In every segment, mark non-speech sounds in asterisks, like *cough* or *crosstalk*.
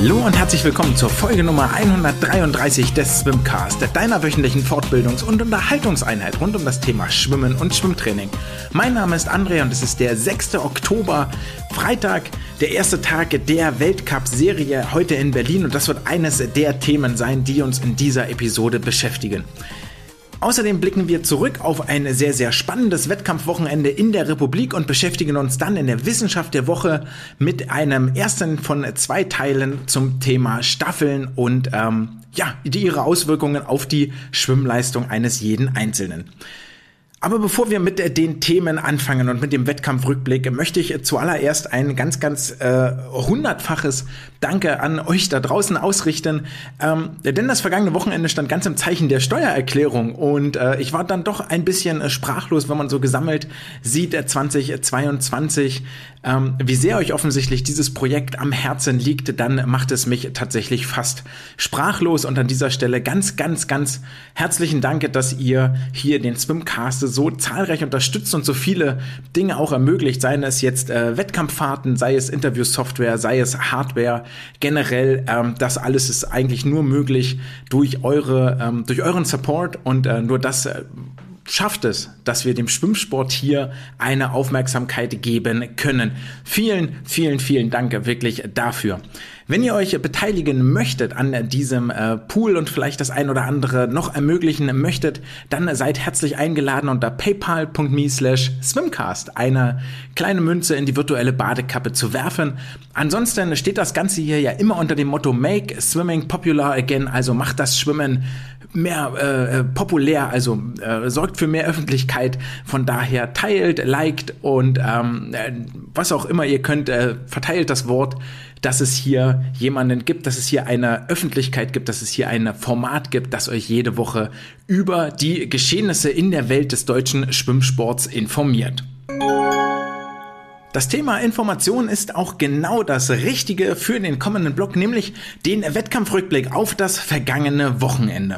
Hallo und herzlich willkommen zur Folge Nummer 133 des Swimcast, deiner wöchentlichen Fortbildungs- und Unterhaltungseinheit rund um das Thema Schwimmen und Schwimmtraining. Mein Name ist André und es ist der 6. Oktober, Freitag, der erste Tag der Weltcup-Serie heute in Berlin und das wird eines der Themen sein, die uns in dieser Episode beschäftigen. Außerdem blicken wir zurück auf ein sehr, sehr spannendes Wettkampfwochenende in der Republik und beschäftigen uns dann in der Wissenschaft der Woche mit einem ersten von zwei Teilen zum Thema Staffeln und ähm, ja, die, ihre Auswirkungen auf die Schwimmleistung eines jeden Einzelnen. Aber bevor wir mit den Themen anfangen und mit dem Wettkampfrückblick, möchte ich zuallererst ein ganz, ganz äh, hundertfaches Danke an euch da draußen ausrichten. Ähm, denn das vergangene Wochenende stand ganz im Zeichen der Steuererklärung und äh, ich war dann doch ein bisschen äh, sprachlos, wenn man so gesammelt sieht, 2022, äh, ähm, wie sehr euch offensichtlich dieses Projekt am Herzen liegt, dann macht es mich tatsächlich fast sprachlos. Und an dieser Stelle ganz, ganz, ganz herzlichen Dank, dass ihr hier den Swimcast so zahlreich unterstützt und so viele Dinge auch ermöglicht, seien es jetzt äh, Wettkampffahrten, sei es Interviewsoftware, sei es Hardware, generell, ähm, das alles ist eigentlich nur möglich durch eure, ähm, durch euren Support und äh, nur das äh, schafft es, dass wir dem Schwimmsport hier eine Aufmerksamkeit geben können. Vielen, vielen, vielen Dank wirklich dafür. Wenn ihr euch beteiligen möchtet an diesem äh, Pool und vielleicht das ein oder andere noch ermöglichen möchtet, dann seid herzlich eingeladen unter paypal.me slash swimcast eine kleine Münze in die virtuelle Badekappe zu werfen. Ansonsten steht das Ganze hier ja immer unter dem Motto Make Swimming Popular Again, also macht das Schwimmen mehr äh, äh, populär, also äh, sorgt für mehr Öffentlichkeit. Von daher teilt, liked und ähm, äh, was auch immer ihr könnt, äh, verteilt das Wort, dass es hier jemanden gibt, dass es hier eine Öffentlichkeit gibt, dass es hier ein Format gibt, das euch jede Woche über die Geschehnisse in der Welt des deutschen Schwimmsports informiert. Das Thema Information ist auch genau das Richtige für den kommenden Blog, nämlich den Wettkampfrückblick auf das vergangene Wochenende.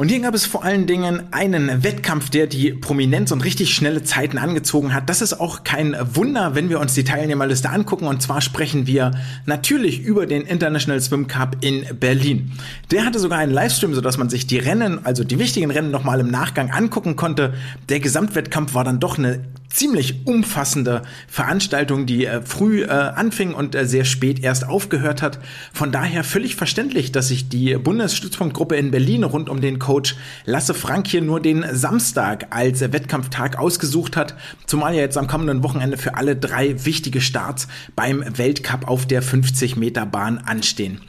Und hier gab es vor allen Dingen einen Wettkampf, der die Prominenz und richtig schnelle Zeiten angezogen hat. Das ist auch kein Wunder, wenn wir uns die Teilnehmerliste angucken. Und zwar sprechen wir natürlich über den International Swim Cup in Berlin. Der hatte sogar einen Livestream, sodass man sich die Rennen, also die wichtigen Rennen nochmal im Nachgang angucken konnte. Der Gesamtwettkampf war dann doch eine ziemlich umfassende Veranstaltung, die äh, früh äh, anfing und äh, sehr spät erst aufgehört hat. Von daher völlig verständlich, dass sich die Bundesstützpunktgruppe in Berlin rund um den Coach Lasse Frank hier nur den Samstag als Wettkampftag ausgesucht hat, zumal ja jetzt am kommenden Wochenende für alle drei wichtige Starts beim Weltcup auf der 50 Meter Bahn anstehen.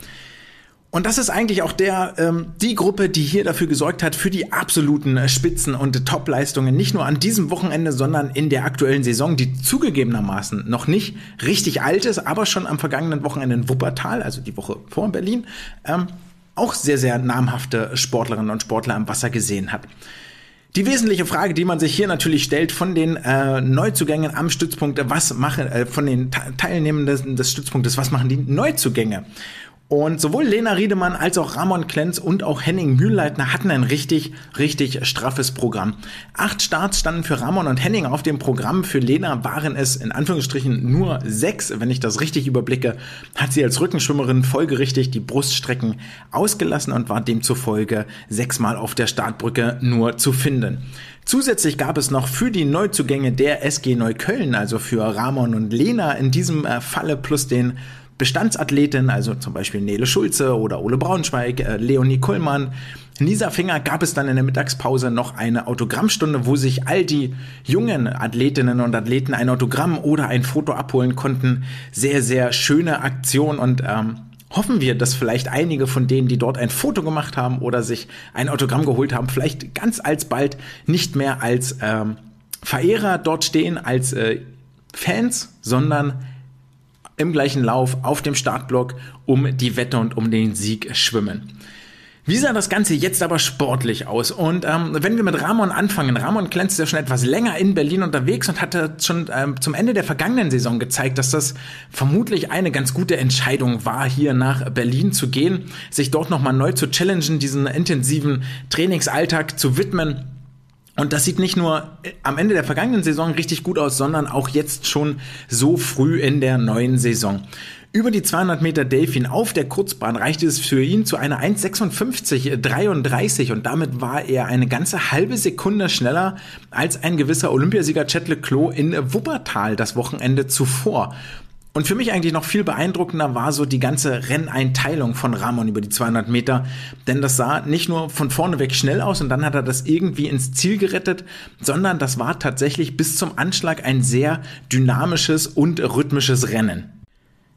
Und das ist eigentlich auch der ähm, die Gruppe, die hier dafür gesorgt hat für die absoluten Spitzen und Topleistungen nicht nur an diesem Wochenende, sondern in der aktuellen Saison, die zugegebenermaßen noch nicht richtig alt ist, aber schon am vergangenen Wochenende in Wuppertal, also die Woche vor Berlin, ähm, auch sehr sehr namhafte Sportlerinnen und Sportler am Wasser gesehen hat. Die wesentliche Frage, die man sich hier natürlich stellt von den äh, Neuzugängen am Stützpunkt, was machen äh, von den Teilnehmenden des Stützpunktes, was machen die Neuzugänge? Und sowohl Lena Riedemann als auch Ramon Klenz und auch Henning Mühlleitner hatten ein richtig, richtig straffes Programm. Acht Starts standen für Ramon und Henning auf dem Programm. Für Lena waren es in Anführungsstrichen nur sechs. Wenn ich das richtig überblicke, hat sie als Rückenschwimmerin folgerichtig die Bruststrecken ausgelassen und war demzufolge sechsmal auf der Startbrücke nur zu finden. Zusätzlich gab es noch für die Neuzugänge der SG Neukölln, also für Ramon und Lena in diesem äh, Falle plus den Bestandsathletinnen, also zum Beispiel Nele Schulze oder Ole Braunschweig, äh, Leonie Kullmann, Nisa Finger gab es dann in der Mittagspause noch eine Autogrammstunde, wo sich all die jungen Athletinnen und Athleten ein Autogramm oder ein Foto abholen konnten. Sehr, sehr schöne Aktion und ähm, hoffen wir, dass vielleicht einige von denen, die dort ein Foto gemacht haben oder sich ein Autogramm geholt haben, vielleicht ganz alsbald nicht mehr als ähm, Verehrer dort stehen, als äh, Fans, sondern im gleichen Lauf auf dem Startblock um die Wette und um den Sieg schwimmen. Wie sah das Ganze jetzt aber sportlich aus? Und ähm, wenn wir mit Ramon anfangen, Ramon glänzt ja schon etwas länger in Berlin unterwegs und hatte schon ähm, zum Ende der vergangenen Saison gezeigt, dass das vermutlich eine ganz gute Entscheidung war, hier nach Berlin zu gehen, sich dort nochmal neu zu challengen, diesen intensiven Trainingsalltag zu widmen Und das sieht nicht nur am Ende der vergangenen Saison richtig gut aus, sondern auch jetzt schon so früh in der neuen Saison. Über die 200 Meter Delfin auf der Kurzbahn reichte es für ihn zu einer 1,56,33 und damit war er eine ganze halbe Sekunde schneller als ein gewisser Olympiasieger Chet Leclos in Wuppertal das Wochenende zuvor. Und für mich eigentlich noch viel beeindruckender war so die ganze Renneinteilung von Ramon über die 200 Meter, denn das sah nicht nur von vorne weg schnell aus und dann hat er das irgendwie ins Ziel gerettet, sondern das war tatsächlich bis zum Anschlag ein sehr dynamisches und rhythmisches Rennen.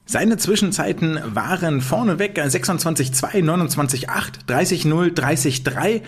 Seine Zwischenzeiten waren vorneweg 26,2, 29,8, 30,0, 30,3.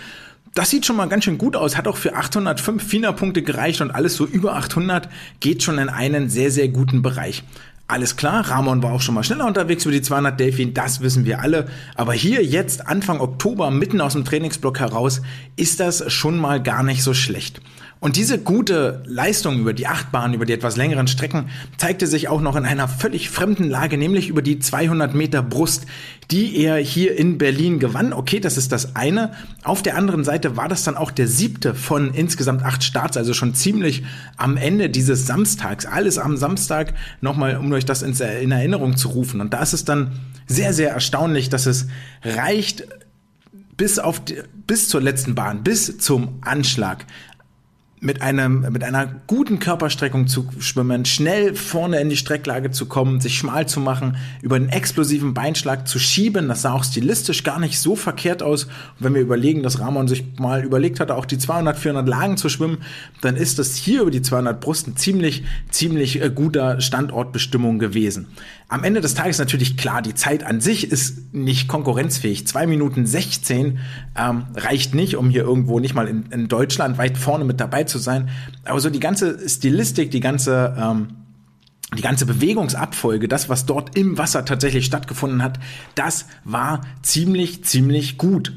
Das sieht schon mal ganz schön gut aus, hat auch für 805 FINA-Punkte gereicht und alles so über 800 geht schon in einen sehr, sehr guten Bereich. Alles klar, Ramon war auch schon mal schneller unterwegs über die 200 Delfin, das wissen wir alle. Aber hier jetzt Anfang Oktober, mitten aus dem Trainingsblock heraus, ist das schon mal gar nicht so schlecht. Und diese gute Leistung über die Achtbahn, über die etwas längeren Strecken, zeigte sich auch noch in einer völlig fremden Lage, nämlich über die 200 Meter Brust, die er hier in Berlin gewann. Okay, das ist das eine. Auf der anderen Seite war das dann auch der siebte von insgesamt acht Starts, also schon ziemlich am Ende dieses Samstags. Alles am Samstag, nochmal, um euch das in Erinnerung zu rufen. Und da ist es dann sehr, sehr erstaunlich, dass es reicht, bis auf die, bis zur letzten Bahn, bis zum Anschlag mit einem mit einer guten Körperstreckung zu schwimmen, schnell vorne in die Strecklage zu kommen, sich schmal zu machen, über einen explosiven Beinschlag zu schieben, das sah auch stilistisch gar nicht so verkehrt aus. Und wenn wir überlegen, dass Ramon sich mal überlegt hatte, auch die 200 400 Lagen zu schwimmen, dann ist das hier über die 200 Brust ein ziemlich ziemlich äh, guter Standortbestimmung gewesen. Am Ende des Tages natürlich klar, die Zeit an sich ist nicht konkurrenzfähig. Zwei Minuten 16 ähm, reicht nicht, um hier irgendwo nicht mal in, in Deutschland weit vorne mit dabei zu sein. Aber so die ganze Stilistik, die ganze ähm, die ganze Bewegungsabfolge, das, was dort im Wasser tatsächlich stattgefunden hat, das war ziemlich, ziemlich gut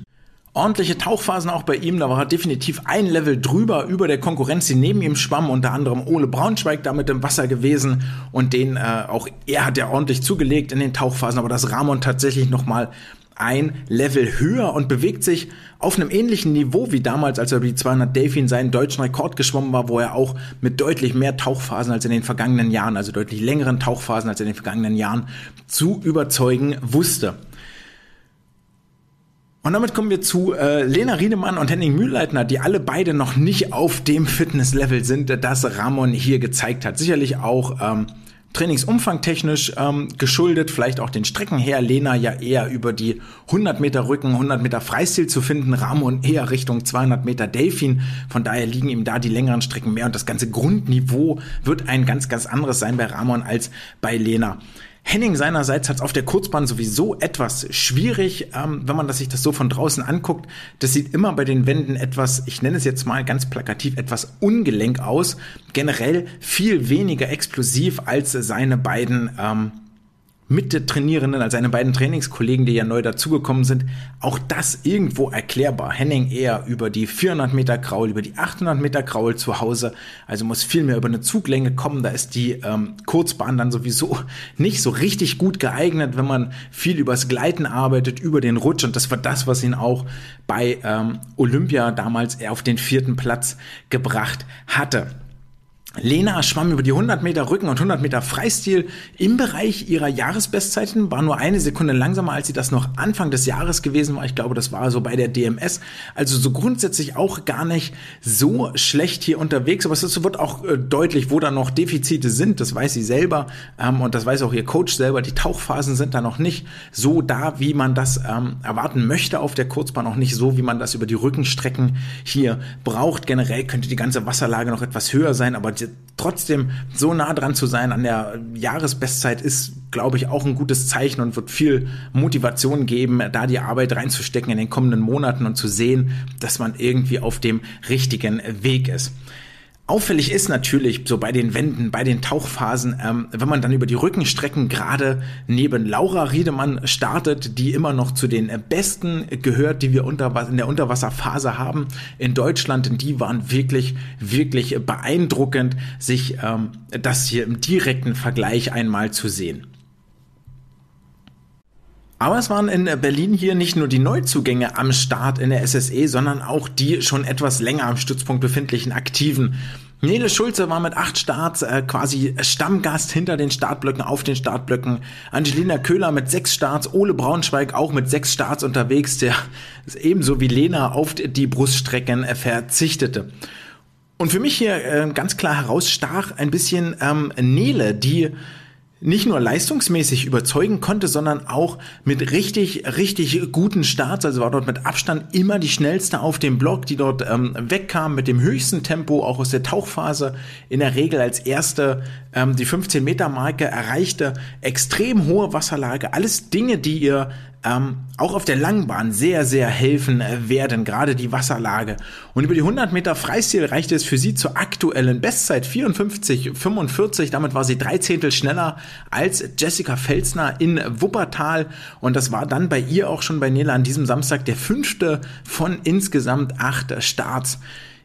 ordentliche Tauchphasen auch bei ihm. Da war er definitiv ein Level drüber über der Konkurrenz, die neben ihm schwamm, unter anderem Ole Braunschweig da mit im Wasser gewesen und den äh, auch er hat ja ordentlich zugelegt in den Tauchphasen, aber das Ramon tatsächlich noch mal ein Level höher und bewegt sich auf einem ähnlichen Niveau wie damals, als er die 200 Delfin seinen deutschen Rekord geschwommen war, wo er auch mit deutlich mehr Tauchphasen als in den vergangenen Jahren, also deutlich längeren Tauchphasen als in den vergangenen Jahren zu überzeugen wusste. Und damit kommen wir zu äh, Lena Riedemann und Henning Mühlleitner, die alle beide noch nicht auf dem Fitnesslevel sind, das Ramon hier gezeigt hat. Sicherlich auch ähm, trainingsumfangtechnisch ähm, geschuldet, vielleicht auch den Strecken her. Lena ja eher über die 100 Meter Rücken, 100 Meter Freistil zu finden, Ramon eher Richtung 200 Meter Delfin. Von daher liegen ihm da die längeren Strecken mehr und das ganze Grundniveau wird ein ganz, ganz anderes sein bei Ramon als bei Lena. Henning seinerseits hat es auf der Kurzbahn sowieso etwas schwierig, ähm, wenn man das sich das so von draußen anguckt. Das sieht immer bei den Wänden etwas, ich nenne es jetzt mal ganz plakativ, etwas ungelenk aus. Generell viel weniger explosiv als seine beiden ähm, Mittrainierenden, also seine beiden Trainingskollegen, die ja neu dazugekommen sind, auch das irgendwo erklärbar. Henning eher über die 400 Meter Kraul, über die 800 Meter Kraul zu Hause, also muss viel mehr über eine Zuglänge kommen. Da ist die ähm, Kurzbahn dann sowieso *laughs* nicht so richtig gut geeignet, wenn man viel übers Gleiten arbeitet, über den Rutsch und das war das, was ihn auch bei ähm, Olympia damals auf den vierten Platz gebracht hatte. Lena schwamm über die 100 Meter Rücken und 100 Meter Freistil im Bereich ihrer Jahresbestzeiten, war nur eine Sekunde langsamer, als sie das noch Anfang des Jahres gewesen war. Ich glaube, das war so bei der DMS. Also so grundsätzlich auch gar nicht so schlecht hier unterwegs. Aber es wird auch äh, deutlich, wo da noch Defizite sind. Das weiß sie selber ähm, und das weiß auch ihr Coach selber. Die Tauchphasen sind da noch nicht so da, wie man das ähm, erwarten möchte auf der Kurzbahn. Auch nicht so, wie man das über die Rückenstrecken hier braucht. Generell könnte die ganze Wasserlage noch etwas höher sein, aber trotzdem so nah dran zu sein an der Jahresbestzeit ist, glaube ich, auch ein gutes Zeichen und wird viel Motivation geben, da die Arbeit reinzustecken in den kommenden Monaten und zu sehen, dass man irgendwie auf dem richtigen Weg ist. Auffällig ist natürlich so bei den Wänden, bei den Tauchphasen, ähm, wenn man dann über die Rückenstrecken gerade neben Laura Riedemann startet, die immer noch zu den besten gehört, die wir unter, in der Unterwasserphase haben in Deutschland. Die waren wirklich, wirklich beeindruckend, sich ähm, das hier im direkten Vergleich einmal zu sehen. Aber es waren in Berlin hier nicht nur die Neuzugänge am Start in der SSE, sondern auch die schon etwas länger am Stützpunkt befindlichen Aktiven. Nele Schulze war mit acht Starts äh, quasi Stammgast hinter den Startblöcken, auf den Startblöcken. Angelina Köhler mit sechs Starts, Ole Braunschweig auch mit sechs Starts unterwegs, der *laughs* ebenso wie Lena auf die Bruststrecken äh, verzichtete. Und für mich hier äh, ganz klar herausstach ein bisschen ähm, Nele, die nicht nur leistungsmäßig überzeugen konnte, sondern auch mit richtig, richtig guten Starts. Also war dort mit Abstand immer die schnellste auf dem Block, die dort ähm, wegkam mit dem höchsten Tempo, auch aus der Tauchphase. In der Regel als erste ähm, die 15 Meter Marke erreichte, extrem hohe Wasserlage. Alles Dinge, die ihr ähm, auch auf der Langbahn sehr, sehr helfen werden, gerade die Wasserlage. Und über die 100 Meter Freistil reichte es für sie zur aktuellen Bestzeit 54,45. Damit war sie drei Zehntel schneller als Jessica Felsner in Wuppertal. Und das war dann bei ihr auch schon bei Nela an diesem Samstag der fünfte von insgesamt acht Starts.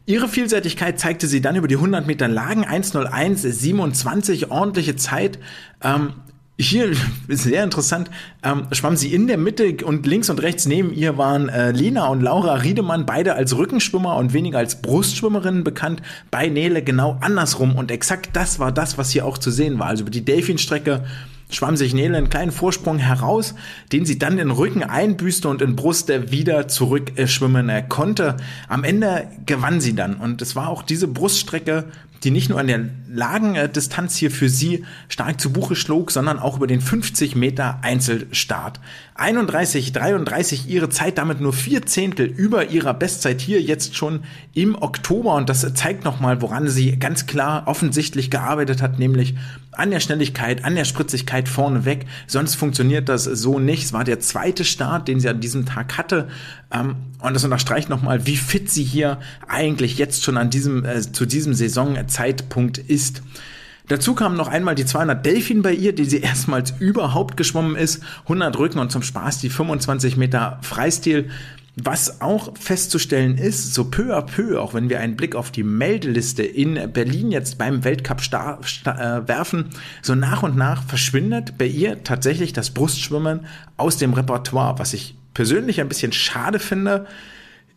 Ihre Vielseitigkeit zeigte sie dann über die 100 Meter Lagen 101 27 ordentliche Zeit. Ähm, hier *laughs* ist sehr interessant, ähm, schwamm sie in der Mitte und links und rechts neben ihr waren äh, Lena und Laura Riedemann, beide als Rückenschwimmer und weniger als Brustschwimmerinnen bekannt, bei Nele genau andersrum und exakt das war das, was hier auch zu sehen war. Also über die Delfinstrecke schwamm sich Nele einen kleinen Vorsprung heraus, den sie dann in Rücken einbüßte und in Brust wieder zurückschwimmen konnte. Am Ende gewann sie dann und es war auch diese Bruststrecke die nicht nur an der Lagendistanz hier für sie stark zu Buche schlug, sondern auch über den 50 Meter Einzelstart. 31, 33 ihre Zeit, damit nur vier Zehntel über ihrer Bestzeit hier jetzt schon im Oktober und das zeigt nochmal, woran sie ganz klar offensichtlich gearbeitet hat, nämlich an der Schnelligkeit, an der Spritzigkeit vorneweg. Sonst funktioniert das so nicht. Es war der zweite Start, den sie an diesem Tag hatte. Ähm, und das unterstreicht nochmal, wie fit sie hier eigentlich jetzt schon an diesem, äh, zu diesem Saisonzeitpunkt ist. Dazu kam noch einmal die 200 Delfin bei ihr, die sie *laughs* erstmals überhaupt geschwommen ist. 100 Rücken und zum Spaß die 25 Meter Freistil. Was auch festzustellen ist, so peu à peu, auch wenn wir einen Blick auf die Meldeliste in Berlin jetzt beim Weltcup äh, werfen, so nach und nach verschwindet bei ihr tatsächlich das Brustschwimmen aus dem Repertoire, was ich persönlich ein bisschen schade finde.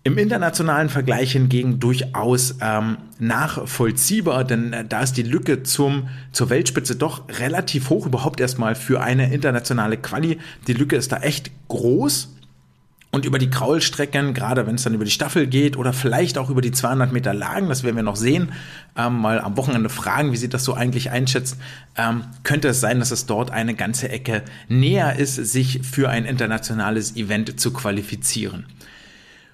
Im internationalen Vergleich hingegen durchaus ähm, nachvollziehbar, denn äh, da ist die Lücke zum, zur Weltspitze doch relativ hoch, überhaupt erstmal für eine internationale Quali. Die Lücke ist da echt groß. Und über die Kraulstrecken, gerade wenn es dann über die Staffel geht oder vielleicht auch über die 200 Meter Lagen, das werden wir noch sehen, ähm, mal am Wochenende fragen, wie sie das so eigentlich einschätzt, ähm, könnte es sein, dass es dort eine ganze Ecke näher ist, sich für ein internationales Event zu qualifizieren.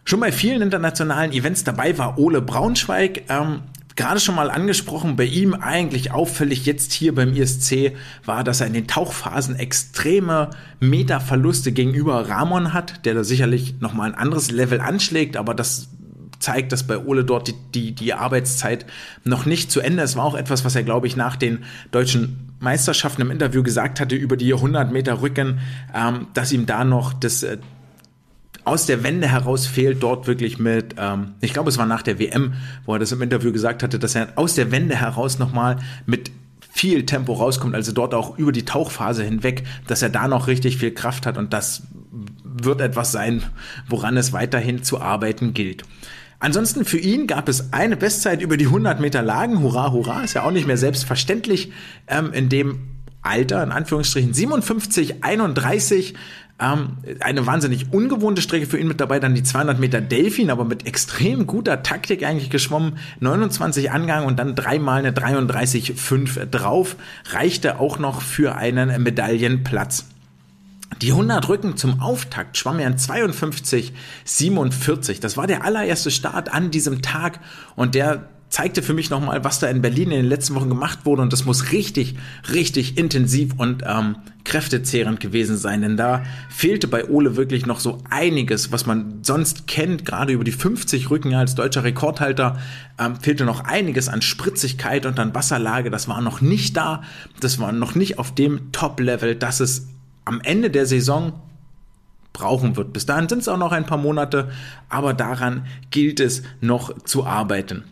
Schon bei vielen internationalen Events dabei war Ole Braunschweig. Ähm, gerade schon mal angesprochen, bei ihm eigentlich auffällig jetzt hier beim ISC war, dass er in den Tauchphasen extreme Meterverluste gegenüber Ramon hat, der da sicherlich nochmal ein anderes Level anschlägt, aber das zeigt, dass bei Ole dort die, die, die Arbeitszeit noch nicht zu Ende ist. War auch etwas, was er, glaube ich, nach den deutschen Meisterschaften im Interview gesagt hatte über die 100 Meter Rücken, ähm, dass ihm da noch das, äh, aus der Wende heraus fehlt dort wirklich mit, ähm, ich glaube, es war nach der WM, wo er das im Interview gesagt hatte, dass er aus der Wende heraus nochmal mit viel Tempo rauskommt, also dort auch über die Tauchphase hinweg, dass er da noch richtig viel Kraft hat und das wird etwas sein, woran es weiterhin zu arbeiten gilt. Ansonsten für ihn gab es eine Bestzeit über die 100 Meter Lagen. Hurra, hurra, ist ja auch nicht mehr selbstverständlich ähm, in dem Alter, in Anführungsstrichen 57, 31. Ähm, eine wahnsinnig ungewohnte Strecke für ihn mit dabei, dann die 200 Meter Delfin, aber mit extrem guter Taktik eigentlich geschwommen. 29 Angang und dann dreimal eine 33,5 drauf. Reichte auch noch für einen Medaillenplatz. Die 100 Rücken zum Auftakt schwamm er in 52,47. Das war der allererste Start an diesem Tag und der zeigte für mich nochmal, was da in Berlin in den letzten Wochen gemacht wurde. Und das muss richtig, richtig intensiv und ähm, kräftezehrend gewesen sein, denn da fehlte bei Ole wirklich noch so einiges, was man sonst kennt, gerade über die 50 Rücken als deutscher Rekordhalter, ähm, fehlte noch einiges an Spritzigkeit und an Wasserlage, das war noch nicht da, das war noch nicht auf dem Top-Level, dass es am Ende der Saison brauchen wird. Bis dahin sind es auch noch ein paar Monate, aber daran gilt es noch zu arbeiten.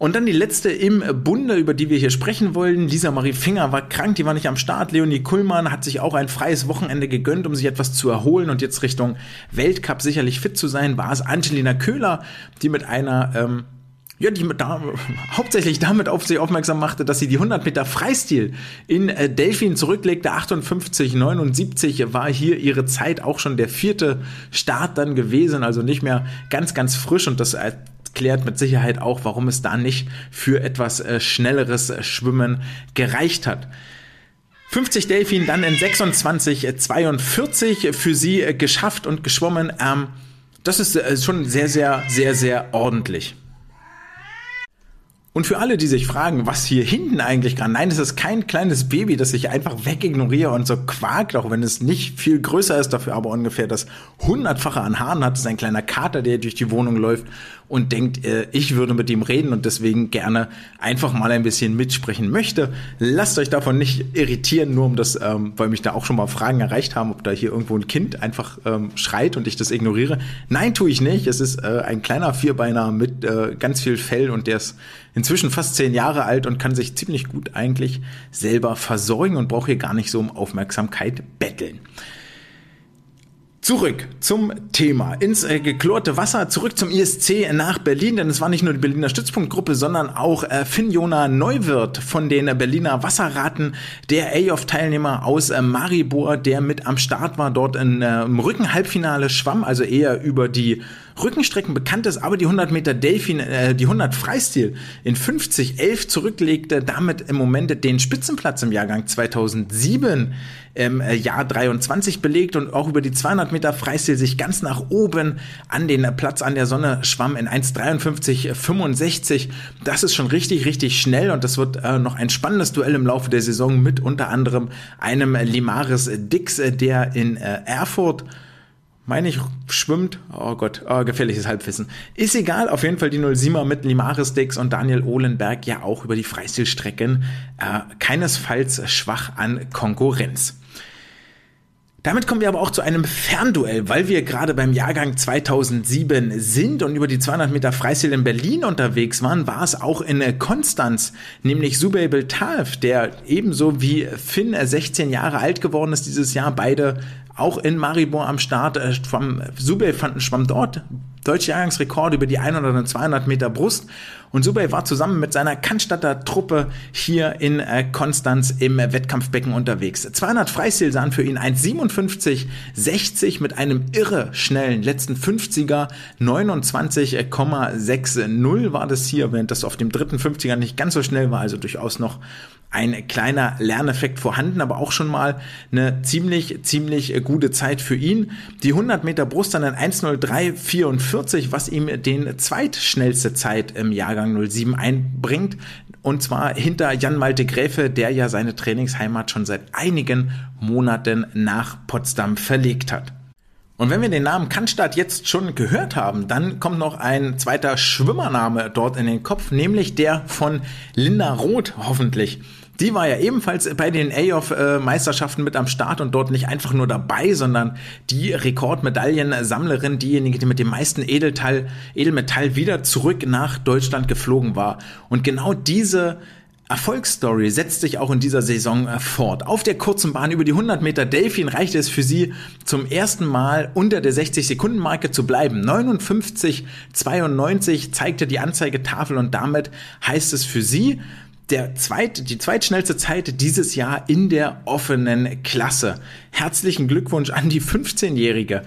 Und dann die letzte im Bunde, über die wir hier sprechen wollen. Lisa Marie Finger war krank, die war nicht am Start. Leonie Kuhlmann hat sich auch ein freies Wochenende gegönnt, um sich etwas zu erholen und jetzt Richtung Weltcup sicherlich fit zu sein. War es Angelina Köhler, die mit einer ähm, ja, die da, *laughs* hauptsächlich damit auf sich aufmerksam machte, dass sie die 100 Meter Freistil in äh, Delfin zurücklegte. 58, 79 war hier ihre Zeit auch schon der vierte Start dann gewesen, also nicht mehr ganz, ganz frisch und das erklärt mit Sicherheit auch, warum es da nicht für etwas äh, schnelleres Schwimmen gereicht hat. 50 Delfin dann in 26, 42 für sie äh, geschafft und geschwommen. Ähm, das ist äh, schon sehr, sehr, sehr, sehr ordentlich. Und für alle, die sich fragen, was hier hinten eigentlich gerade, nein, es ist kein kleines Baby, das ich einfach wegignoriere und so quakt, auch wenn es nicht viel größer ist, dafür aber ungefähr das hundertfache an Haaren hat. Es ist ein kleiner Kater, der durch die Wohnung läuft und denkt, äh, ich würde mit ihm reden und deswegen gerne einfach mal ein bisschen mitsprechen möchte. Lasst euch davon nicht irritieren, nur um das, ähm, weil mich da auch schon mal Fragen erreicht haben, ob da hier irgendwo ein Kind einfach ähm, schreit und ich das ignoriere. Nein, tue ich nicht. Es ist äh, ein kleiner Vierbeiner mit äh, ganz viel Fell und der ist inzwischen fast zehn Jahre alt und kann sich ziemlich gut eigentlich selber versorgen und braucht hier gar nicht so um Aufmerksamkeit betteln. Zurück zum Thema, ins äh, geklorte Wasser, zurück zum ISC nach Berlin, denn es war nicht nur die Berliner Stützpunktgruppe, sondern auch äh, Finn-Jona Neuwirth von den Berliner Wasserraten, der A-Off-Teilnehmer aus äh, Maribor, der mit am Start war, dort in, äh, im Rückenhalbfinale schwamm, also eher über die Rückenstrecken bekannt ist, aber die 100 Meter Delfin, äh, die 100 Freistil in 50, 11 zurücklegte, damit im Moment den Spitzenplatz im Jahrgang 2007 im äh, Jahr 23 belegt und auch über die 200 Meter Freistil sich ganz nach oben an den Platz an der Sonne schwamm in 1,53,65. Das ist schon richtig, richtig schnell und das wird äh, noch ein spannendes Duell im Laufe der Saison mit unter anderem einem Limaris Dix, äh, der in äh, Erfurt meine ich, schwimmt. Oh Gott, oh, gefährliches Halbwissen. Ist egal, auf jeden Fall die 07er mit Limaris Dix und Daniel Ohlenberg ja auch über die Freistilstrecken äh, keinesfalls schwach an Konkurrenz. Damit kommen wir aber auch zu einem Fernduell, weil wir gerade beim Jahrgang 2007 sind und über die 200 Meter Freistil in Berlin unterwegs waren, war es auch in Konstanz, nämlich Subey Beltav, der ebenso wie Finn 16 Jahre alt geworden ist dieses Jahr, beide auch in Maribor am Start. Äh, schwamm, Subey fand, schwamm dort deutsche Jahrgangsrekord über die 100 und 200 Meter Brust. Und Subey war zusammen mit seiner Cannstatter Truppe hier in äh, Konstanz im Wettkampfbecken unterwegs. 200 Freistil sahen für ihn 1,57,60 mit einem irre schnellen letzten 50er. 29,60 war das hier, während das auf dem dritten 50er nicht ganz so schnell war, also durchaus noch ein kleiner Lerneffekt vorhanden, aber auch schon mal eine ziemlich, ziemlich gute Zeit für ihn. Die 100 Meter Brust dann in 1.03.44, was ihm den zweitschnellste Zeit im Jahrgang 07 einbringt. Und zwar hinter Jan-Malte Gräfe, der ja seine Trainingsheimat schon seit einigen Monaten nach Potsdam verlegt hat. Und wenn wir den Namen Cannstatt jetzt schon gehört haben, dann kommt noch ein zweiter Schwimmername dort in den Kopf, nämlich der von Linda Roth hoffentlich. Die war ja ebenfalls bei den A-Off-Meisterschaften mit am Start und dort nicht einfach nur dabei, sondern die Rekordmedaillensammlerin, diejenige, die mit dem meisten Edelteil, Edelmetall wieder zurück nach Deutschland geflogen war. Und genau diese Erfolgsstory setzt sich auch in dieser Saison äh, fort. Auf der kurzen Bahn über die 100 Meter Delfin reichte es für sie zum ersten Mal unter der 60-Sekunden-Marke zu bleiben. 59,92 zeigte die Anzeigetafel und damit heißt es für sie, der zweit, die zweitschnellste Zeit dieses Jahr in der offenen Klasse. Herzlichen Glückwunsch an die 15-Jährige.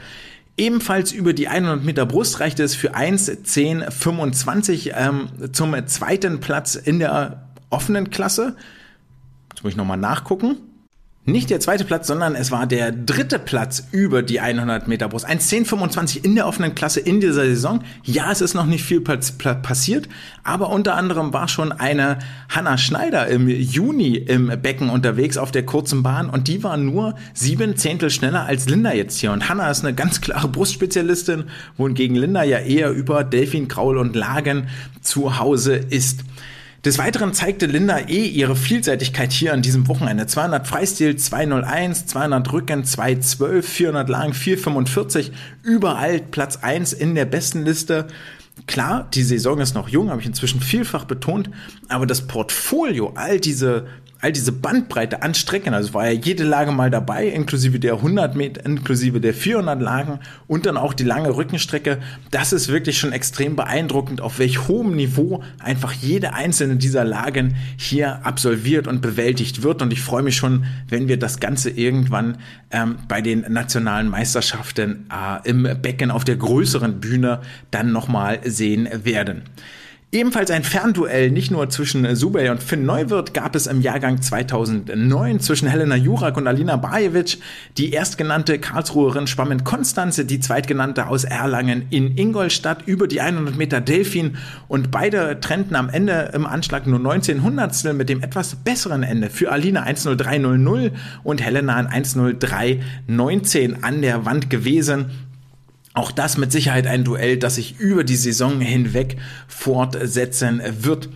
Ebenfalls über die 100 Meter Brust reichte es für 1,10,25 ähm, zum zweiten Platz in der offenen Klasse. Jetzt muss ich nochmal nachgucken. Nicht der zweite Platz, sondern es war der dritte Platz über die 100 Meter Brust. 1,1025 in der offenen Klasse in dieser Saison. Ja, es ist noch nicht viel passiert, aber unter anderem war schon eine Hanna Schneider im Juni im Becken unterwegs auf der kurzen Bahn und die war nur sieben Zehntel schneller als Linda jetzt hier. Und Hanna ist eine ganz klare Brustspezialistin, wohingegen Linda ja eher über Delfin, Kraul und Lagen zu Hause ist. Des Weiteren zeigte Linda eh ihre Vielseitigkeit hier an diesem Wochenende. 200 Freistil, 201, 200 Rücken, 212, 400 lang, 445, überall Platz 1 in der besten Liste. Klar, die Saison ist noch jung, habe ich inzwischen vielfach betont, aber das Portfolio, all diese all diese Bandbreite an Strecken, also war ja jede Lage mal dabei, inklusive der 100 Meter, inklusive der 400 Lagen und dann auch die lange Rückenstrecke. Das ist wirklich schon extrem beeindruckend, auf welch hohem Niveau einfach jede einzelne dieser Lagen hier absolviert und bewältigt wird. Und ich freue mich schon, wenn wir das Ganze irgendwann ähm, bei den nationalen Meisterschaften äh, im Becken auf der größeren Bühne dann nochmal sehen werden. Ebenfalls ein Fernduell, nicht nur zwischen Subey und Finn Neuwirth, gab es im Jahrgang 2009 zwischen Helena Jurak und Alina Bajevic. Die erstgenannte Karlsruherin schwamm in Konstanze, die zweitgenannte aus Erlangen in Ingolstadt über die 100 Meter Delfin und beide trennten am Ende im Anschlag nur 19 Hundertstel mit dem etwas besseren Ende. Für Alina 1.03.00 und Helena ein 1.03.19 an der Wand gewesen. Auch das mit Sicherheit ein Duell, das sich über die Saison hinweg fortsetzen wird.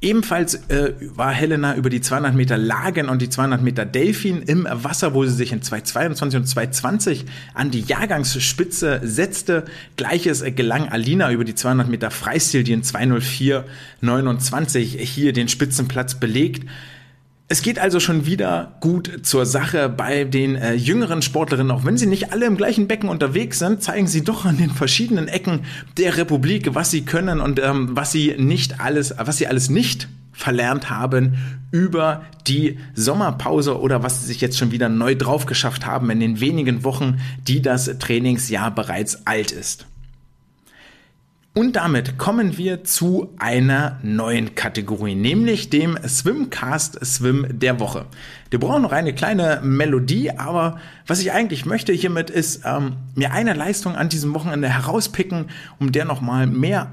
Ebenfalls äh, war Helena über die 200 Meter Lagen und die 200 Meter Delfin im Wasser, wo sie sich in 222 und 220 an die Jahrgangsspitze setzte. Gleiches gelang Alina über die 200 Meter Freistil, die in 204,29 hier den Spitzenplatz belegt. Es geht also schon wieder gut zur Sache bei den äh, jüngeren Sportlerinnen. Auch wenn sie nicht alle im gleichen Becken unterwegs sind, zeigen sie doch an den verschiedenen Ecken der Republik, was sie können und ähm, was sie nicht alles, was sie alles nicht verlernt haben über die Sommerpause oder was sie sich jetzt schon wieder neu drauf geschafft haben in den wenigen Wochen, die das Trainingsjahr bereits alt ist. Und damit kommen wir zu einer neuen Kategorie, nämlich dem Swimcast Swim der Woche. Wir brauchen noch eine kleine Melodie, aber was ich eigentlich möchte hiermit ist, ähm, mir eine Leistung an diesem Wochenende herauspicken, um der nochmal mehr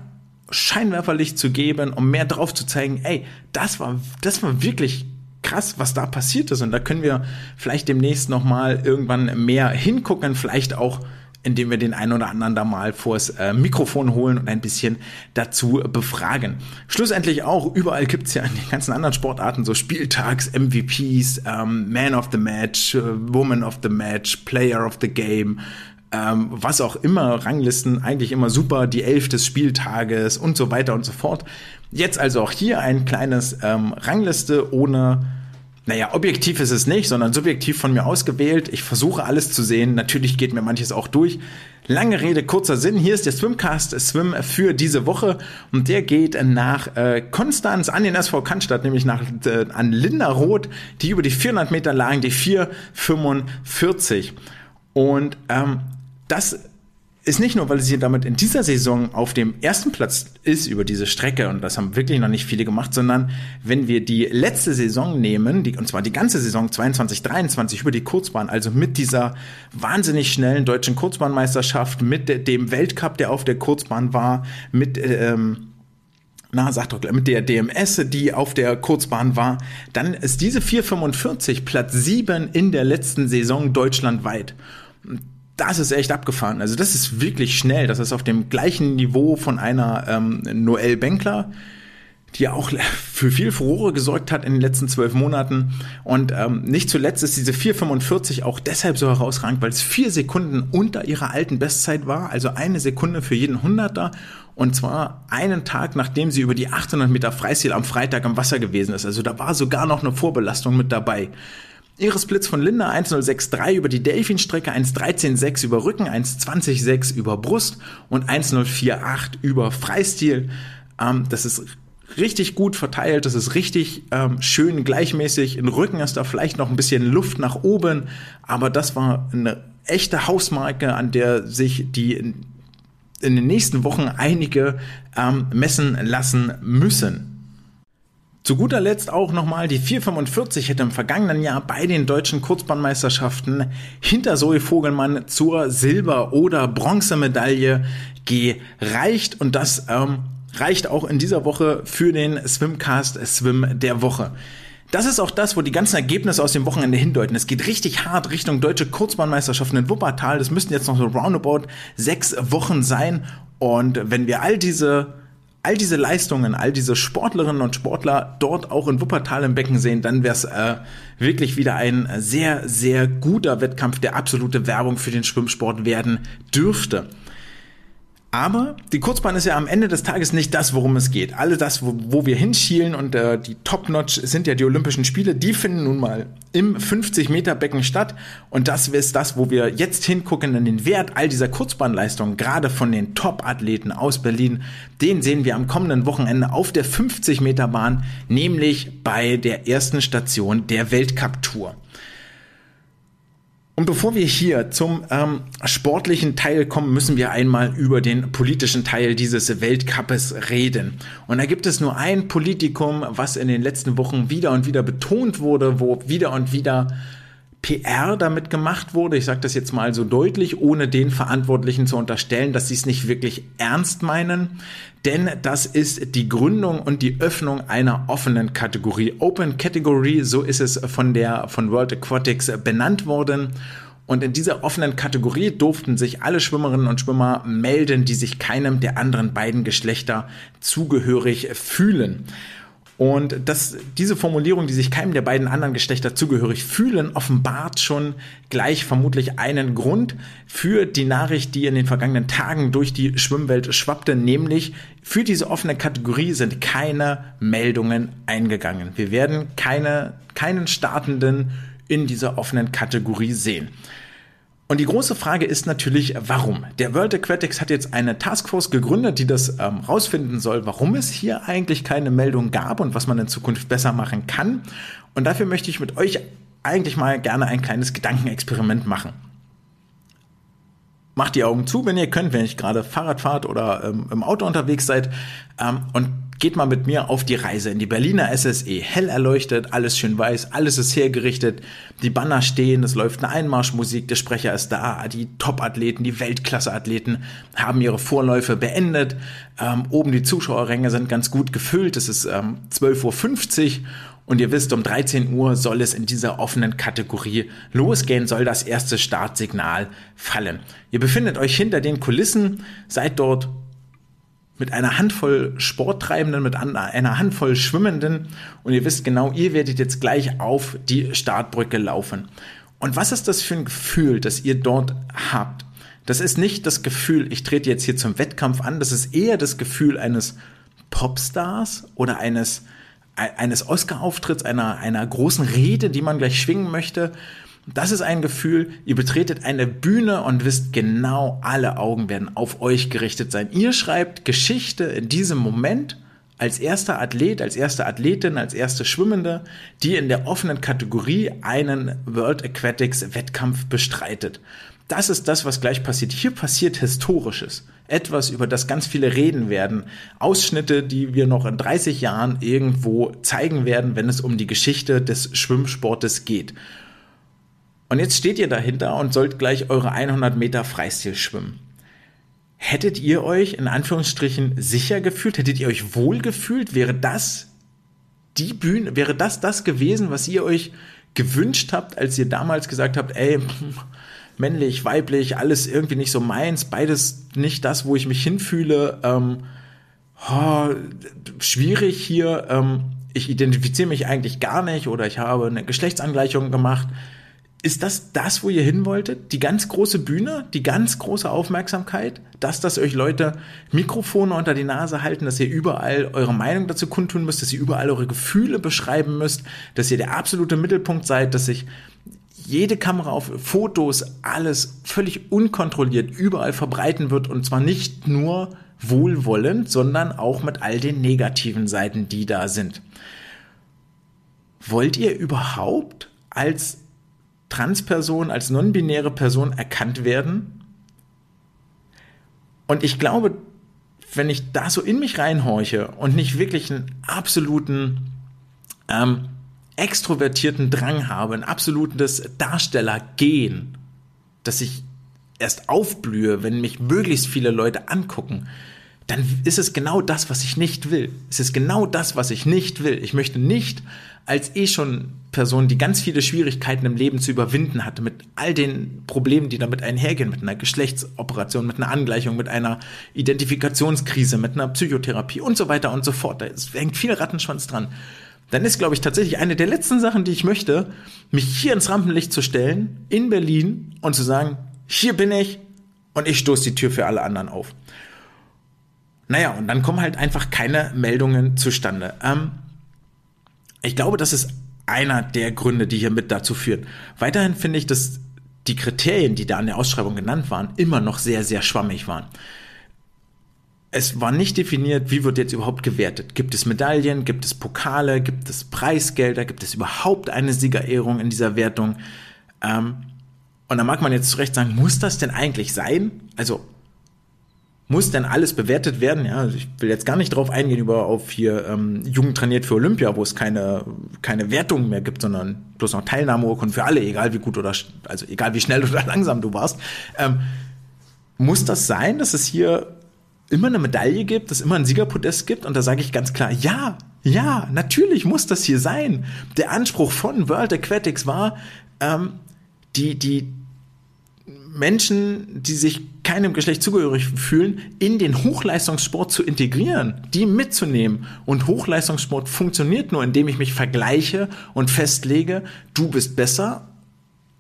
Scheinwerferlicht zu geben, um mehr drauf zu zeigen, ey, das war, das war wirklich krass, was da passiert ist. Und da können wir vielleicht demnächst nochmal irgendwann mehr hingucken, vielleicht auch indem wir den einen oder anderen da mal vors äh, Mikrofon holen und ein bisschen dazu befragen. Schlussendlich auch, überall gibt's ja in den ganzen anderen Sportarten so Spieltags, MVPs, ähm, Man of the Match, äh, Woman of the Match, Player of the Game, ähm, was auch immer, Ranglisten, eigentlich immer super, die Elf des Spieltages und so weiter und so fort. Jetzt also auch hier ein kleines ähm, Rangliste ohne naja, objektiv ist es nicht, sondern subjektiv von mir ausgewählt. Ich versuche alles zu sehen. Natürlich geht mir manches auch durch. Lange Rede, kurzer Sinn. Hier ist der Swimcast Swim für diese Woche und der geht nach äh, Konstanz an den SV Cannstatt, nämlich nach äh, an Linda Roth, die über die 400 Meter lagen, die 445. Und ähm, das ist nicht nur, weil sie damit in dieser Saison auf dem ersten Platz ist über diese Strecke und das haben wirklich noch nicht viele gemacht, sondern wenn wir die letzte Saison nehmen, die, und zwar die ganze Saison 22, 23 über die Kurzbahn, also mit dieser wahnsinnig schnellen deutschen Kurzbahnmeisterschaft, mit dem Weltcup, der auf der Kurzbahn war, mit ähm, na, sag doch mit der DMS, die auf der Kurzbahn war, dann ist diese 445 Platz 7 in der letzten Saison deutschlandweit das ist echt abgefahren. Also das ist wirklich schnell. Das ist auf dem gleichen Niveau von einer ähm, Noelle Benkler, die auch *laughs* für viel Furore gesorgt hat in den letzten zwölf Monaten. Und ähm, nicht zuletzt ist diese 4,45 auch deshalb so herausragend, weil es vier Sekunden unter ihrer alten Bestzeit war. Also eine Sekunde für jeden Hunderter. Und zwar einen Tag, nachdem sie über die 800 Meter Freistil am Freitag am Wasser gewesen ist. Also da war sogar noch eine Vorbelastung mit dabei. Irisblitz von Linda 1063 über die Delfinstrecke, 1.13.6 über Rücken, 1.20.6 über Brust und 1.048 über Freistil. Ähm, das ist richtig gut verteilt, das ist richtig ähm, schön gleichmäßig. In Rücken ist da vielleicht noch ein bisschen Luft nach oben, aber das war eine echte Hausmarke, an der sich die in, in den nächsten Wochen einige ähm, messen lassen müssen. Zu guter Letzt auch nochmal die 445 hätte im vergangenen Jahr bei den deutschen Kurzbahnmeisterschaften hinter Zoe Vogelmann zur Silber- oder Bronzemedaille gereicht und das ähm, reicht auch in dieser Woche für den Swimcast Swim der Woche. Das ist auch das, wo die ganzen Ergebnisse aus dem Wochenende hindeuten. Es geht richtig hart Richtung deutsche Kurzbahnmeisterschaften in Wuppertal. Das müssten jetzt noch so roundabout sechs Wochen sein. Und wenn wir all diese all diese Leistungen, all diese Sportlerinnen und Sportler dort auch in Wuppertal im Becken sehen, dann wäre es äh, wirklich wieder ein sehr, sehr guter Wettkampf, der absolute Werbung für den Schwimmsport werden dürfte. Aber die Kurzbahn ist ja am Ende des Tages nicht das, worum es geht. Alle das, wo, wo wir hinschielen und äh, die Top-Notch sind ja die Olympischen Spiele, die finden nun mal im 50-Meter-Becken statt. Und das ist das, wo wir jetzt hingucken in den Wert all dieser Kurzbahnleistungen, gerade von den Top-Athleten aus Berlin. Den sehen wir am kommenden Wochenende auf der 50-Meter-Bahn, nämlich bei der ersten Station der Weltcup-Tour. Und bevor wir hier zum ähm, sportlichen Teil kommen, müssen wir einmal über den politischen Teil dieses Weltcups reden. Und da gibt es nur ein Politikum, was in den letzten Wochen wieder und wieder betont wurde, wo wieder und wieder PR damit gemacht wurde. Ich sage das jetzt mal so deutlich, ohne den Verantwortlichen zu unterstellen, dass sie es nicht wirklich ernst meinen. Denn das ist die Gründung und die Öffnung einer offenen Kategorie. Open Category, so ist es von der von World Aquatics benannt worden. Und in dieser offenen Kategorie durften sich alle Schwimmerinnen und Schwimmer melden, die sich keinem der anderen beiden Geschlechter zugehörig fühlen. Und das, diese Formulierung, die sich keinem der beiden anderen Geschlechter zugehörig fühlen, offenbart schon gleich vermutlich einen Grund für die Nachricht, die in den vergangenen Tagen durch die Schwimmwelt schwappte, nämlich für diese offene Kategorie sind keine Meldungen eingegangen. Wir werden keine, keinen Startenden in dieser offenen Kategorie sehen. Und die große Frage ist natürlich, warum? Der World Aquatics hat jetzt eine Taskforce gegründet, die das ähm, rausfinden soll, warum es hier eigentlich keine Meldung gab und was man in Zukunft besser machen kann. Und dafür möchte ich mit euch eigentlich mal gerne ein kleines Gedankenexperiment machen. Macht die Augen zu, wenn ihr könnt, wenn ihr gerade Fahrrad fahrt oder ähm, im Auto unterwegs seid ähm, und geht mal mit mir auf die Reise in die Berliner SSE. Hell erleuchtet, alles schön weiß, alles ist hergerichtet, die Banner stehen, es läuft eine Einmarschmusik, der Sprecher ist da, die Top-Athleten, die Weltklasse-Athleten haben ihre Vorläufe beendet. Ähm, oben die Zuschauerränge sind ganz gut gefüllt, es ist ähm, 12.50 Uhr und ihr wisst, um 13 Uhr soll es in dieser offenen Kategorie losgehen, soll das erste Startsignal fallen. Ihr befindet euch hinter den Kulissen, seid dort mit einer Handvoll Sporttreibenden, mit einer Handvoll Schwimmenden und ihr wisst genau, ihr werdet jetzt gleich auf die Startbrücke laufen. Und was ist das für ein Gefühl, das ihr dort habt? Das ist nicht das Gefühl, ich trete jetzt hier zum Wettkampf an, das ist eher das Gefühl eines Popstars oder eines, eines Oscar-Auftritts, einer, einer großen Rede, die man gleich schwingen möchte. Das ist ein Gefühl, ihr betretet eine Bühne und wisst genau, alle Augen werden auf euch gerichtet sein. Ihr schreibt Geschichte in diesem Moment als erster Athlet, als erste Athletin, als erste Schwimmende, die in der offenen Kategorie einen World Aquatics Wettkampf bestreitet. Das ist das, was gleich passiert. Hier passiert Historisches. Etwas, über das ganz viele reden werden. Ausschnitte, die wir noch in 30 Jahren irgendwo zeigen werden, wenn es um die Geschichte des Schwimmsportes geht. Und jetzt steht ihr dahinter und sollt gleich eure 100 Meter Freistil schwimmen. Hättet ihr euch in Anführungsstrichen sicher gefühlt? Hättet ihr euch wohl gefühlt? Wäre das die Bühne, wäre das das gewesen, was ihr euch gewünscht habt, als ihr damals gesagt habt, ey, *laughs* männlich, weiblich, alles irgendwie nicht so meins, beides nicht das, wo ich mich hinfühle, ähm, oh, schwierig hier, ähm, ich identifiziere mich eigentlich gar nicht oder ich habe eine Geschlechtsangleichung gemacht ist das das, wo ihr hin wolltet? Die ganz große Bühne, die ganz große Aufmerksamkeit, dass das euch Leute Mikrofone unter die Nase halten, dass ihr überall eure Meinung dazu kundtun müsst, dass ihr überall eure Gefühle beschreiben müsst, dass ihr der absolute Mittelpunkt seid, dass sich jede Kamera auf Fotos alles völlig unkontrolliert überall verbreiten wird und zwar nicht nur wohlwollend, sondern auch mit all den negativen Seiten, die da sind. Wollt ihr überhaupt als Transperson, als non-binäre Person erkannt werden. Und ich glaube, wenn ich da so in mich reinhorche und nicht wirklich einen absoluten ähm, extrovertierten Drang habe, ein absolutes Darstellergehen, dass ich erst aufblühe, wenn mich möglichst viele Leute angucken, dann ist es genau das, was ich nicht will. Es ist genau das, was ich nicht will. Ich möchte nicht als eh schon Person, die ganz viele Schwierigkeiten im Leben zu überwinden hatte, mit all den Problemen, die damit einhergehen, mit einer Geschlechtsoperation, mit einer Angleichung, mit einer Identifikationskrise, mit einer Psychotherapie und so weiter und so fort. Da hängt viel Rattenschwanz dran. Dann ist, glaube ich, tatsächlich eine der letzten Sachen, die ich möchte, mich hier ins Rampenlicht zu stellen, in Berlin und zu sagen, hier bin ich und ich stoße die Tür für alle anderen auf. Naja, und dann kommen halt einfach keine Meldungen zustande. Ähm, ich glaube, das ist einer der Gründe, die hier mit dazu führen. Weiterhin finde ich, dass die Kriterien, die da in der Ausschreibung genannt waren, immer noch sehr, sehr schwammig waren. Es war nicht definiert, wie wird jetzt überhaupt gewertet. Gibt es Medaillen, gibt es Pokale, gibt es Preisgelder, gibt es überhaupt eine Siegerehrung in dieser Wertung? Ähm, und da mag man jetzt zu Recht sagen, muss das denn eigentlich sein? Also muss denn alles bewertet werden? Ja, also ich will jetzt gar nicht drauf eingehen über auf hier ähm, Jugend trainiert für Olympia, wo es keine keine Wertungen mehr gibt, sondern bloß noch Teilnahmeurkunden für alle, egal wie gut oder also egal wie schnell *laughs* oder langsam du warst. Ähm, muss das sein, dass es hier immer eine Medaille gibt, dass immer ein Siegerpodest gibt? Und da sage ich ganz klar, ja, ja, natürlich muss das hier sein. Der Anspruch von World Aquatics war, ähm, die die Menschen, die sich keinem Geschlecht zugehörig fühlen, in den Hochleistungssport zu integrieren, die mitzunehmen. Und Hochleistungssport funktioniert nur, indem ich mich vergleiche und festlege, du bist besser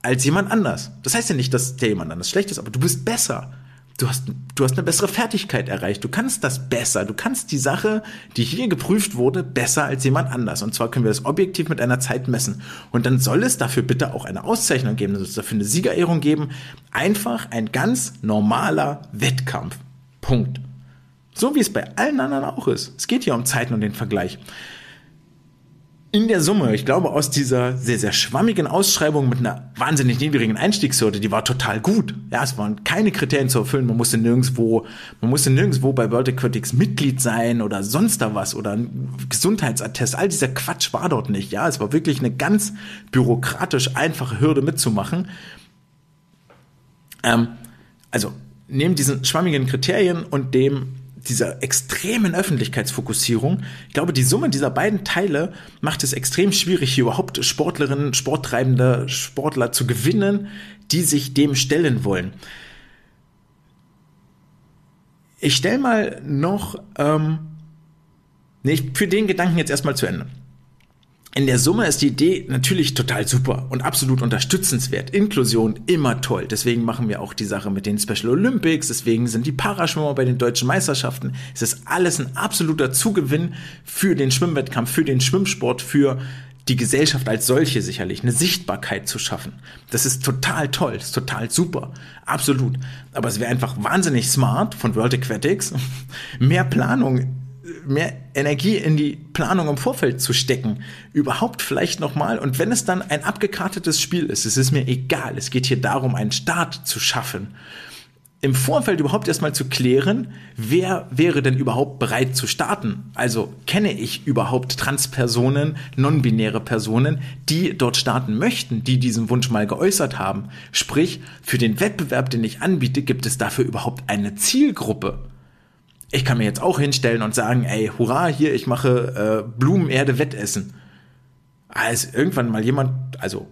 als jemand anders. Das heißt ja nicht, dass der jemand anders schlecht ist, aber du bist besser du hast, du hast eine bessere Fertigkeit erreicht. Du kannst das besser. Du kannst die Sache, die hier geprüft wurde, besser als jemand anders. Und zwar können wir das objektiv mit einer Zeit messen. Und dann soll es dafür bitte auch eine Auszeichnung geben, soll es dafür eine Siegerehrung geben. Einfach ein ganz normaler Wettkampf. Punkt. So wie es bei allen anderen auch ist. Es geht hier um Zeiten und den Vergleich in der Summe, ich glaube, aus dieser sehr, sehr schwammigen Ausschreibung mit einer wahnsinnig niedrigen Einstiegshürde, die war total gut. Ja, es waren keine Kriterien zu erfüllen. Man musste nirgendwo, man musste nirgendwo bei World Aquatics Mitglied sein oder sonst da was oder ein Gesundheitsattest. All dieser Quatsch war dort nicht. Ja, es war wirklich eine ganz bürokratisch einfache Hürde mitzumachen. Ähm, also, neben diesen schwammigen Kriterien und dem dieser extremen Öffentlichkeitsfokussierung, ich glaube, die Summe dieser beiden Teile macht es extrem schwierig, hier überhaupt Sportlerinnen, Sporttreibende, Sportler zu gewinnen, die sich dem stellen wollen. Ich stelle mal noch, ähm, nee, führe den Gedanken jetzt erstmal zu Ende in der Summe ist die Idee natürlich total super und absolut unterstützenswert. Inklusion immer toll. Deswegen machen wir auch die Sache mit den Special Olympics. Deswegen sind die Paraschwimmer bei den deutschen Meisterschaften. Es ist alles ein absoluter Zugewinn für den Schwimmwettkampf, für den Schwimmsport, für die Gesellschaft als solche sicherlich, eine Sichtbarkeit zu schaffen. Das ist total toll, ist total super, absolut. Aber es wäre einfach wahnsinnig smart von World Aquatics, *laughs* mehr Planung mehr Energie in die Planung im Vorfeld zu stecken. Überhaupt vielleicht nochmal. Und wenn es dann ein abgekartetes Spiel ist, es ist mir egal. Es geht hier darum, einen Start zu schaffen. Im Vorfeld überhaupt erstmal zu klären, wer wäre denn überhaupt bereit zu starten? Also kenne ich überhaupt Transpersonen, non-binäre Personen, die dort starten möchten, die diesen Wunsch mal geäußert haben? Sprich, für den Wettbewerb, den ich anbiete, gibt es dafür überhaupt eine Zielgruppe? Ich kann mir jetzt auch hinstellen und sagen, ey, hurra, hier, ich mache äh, Blumenerde Wettessen. Also irgendwann mal jemand, also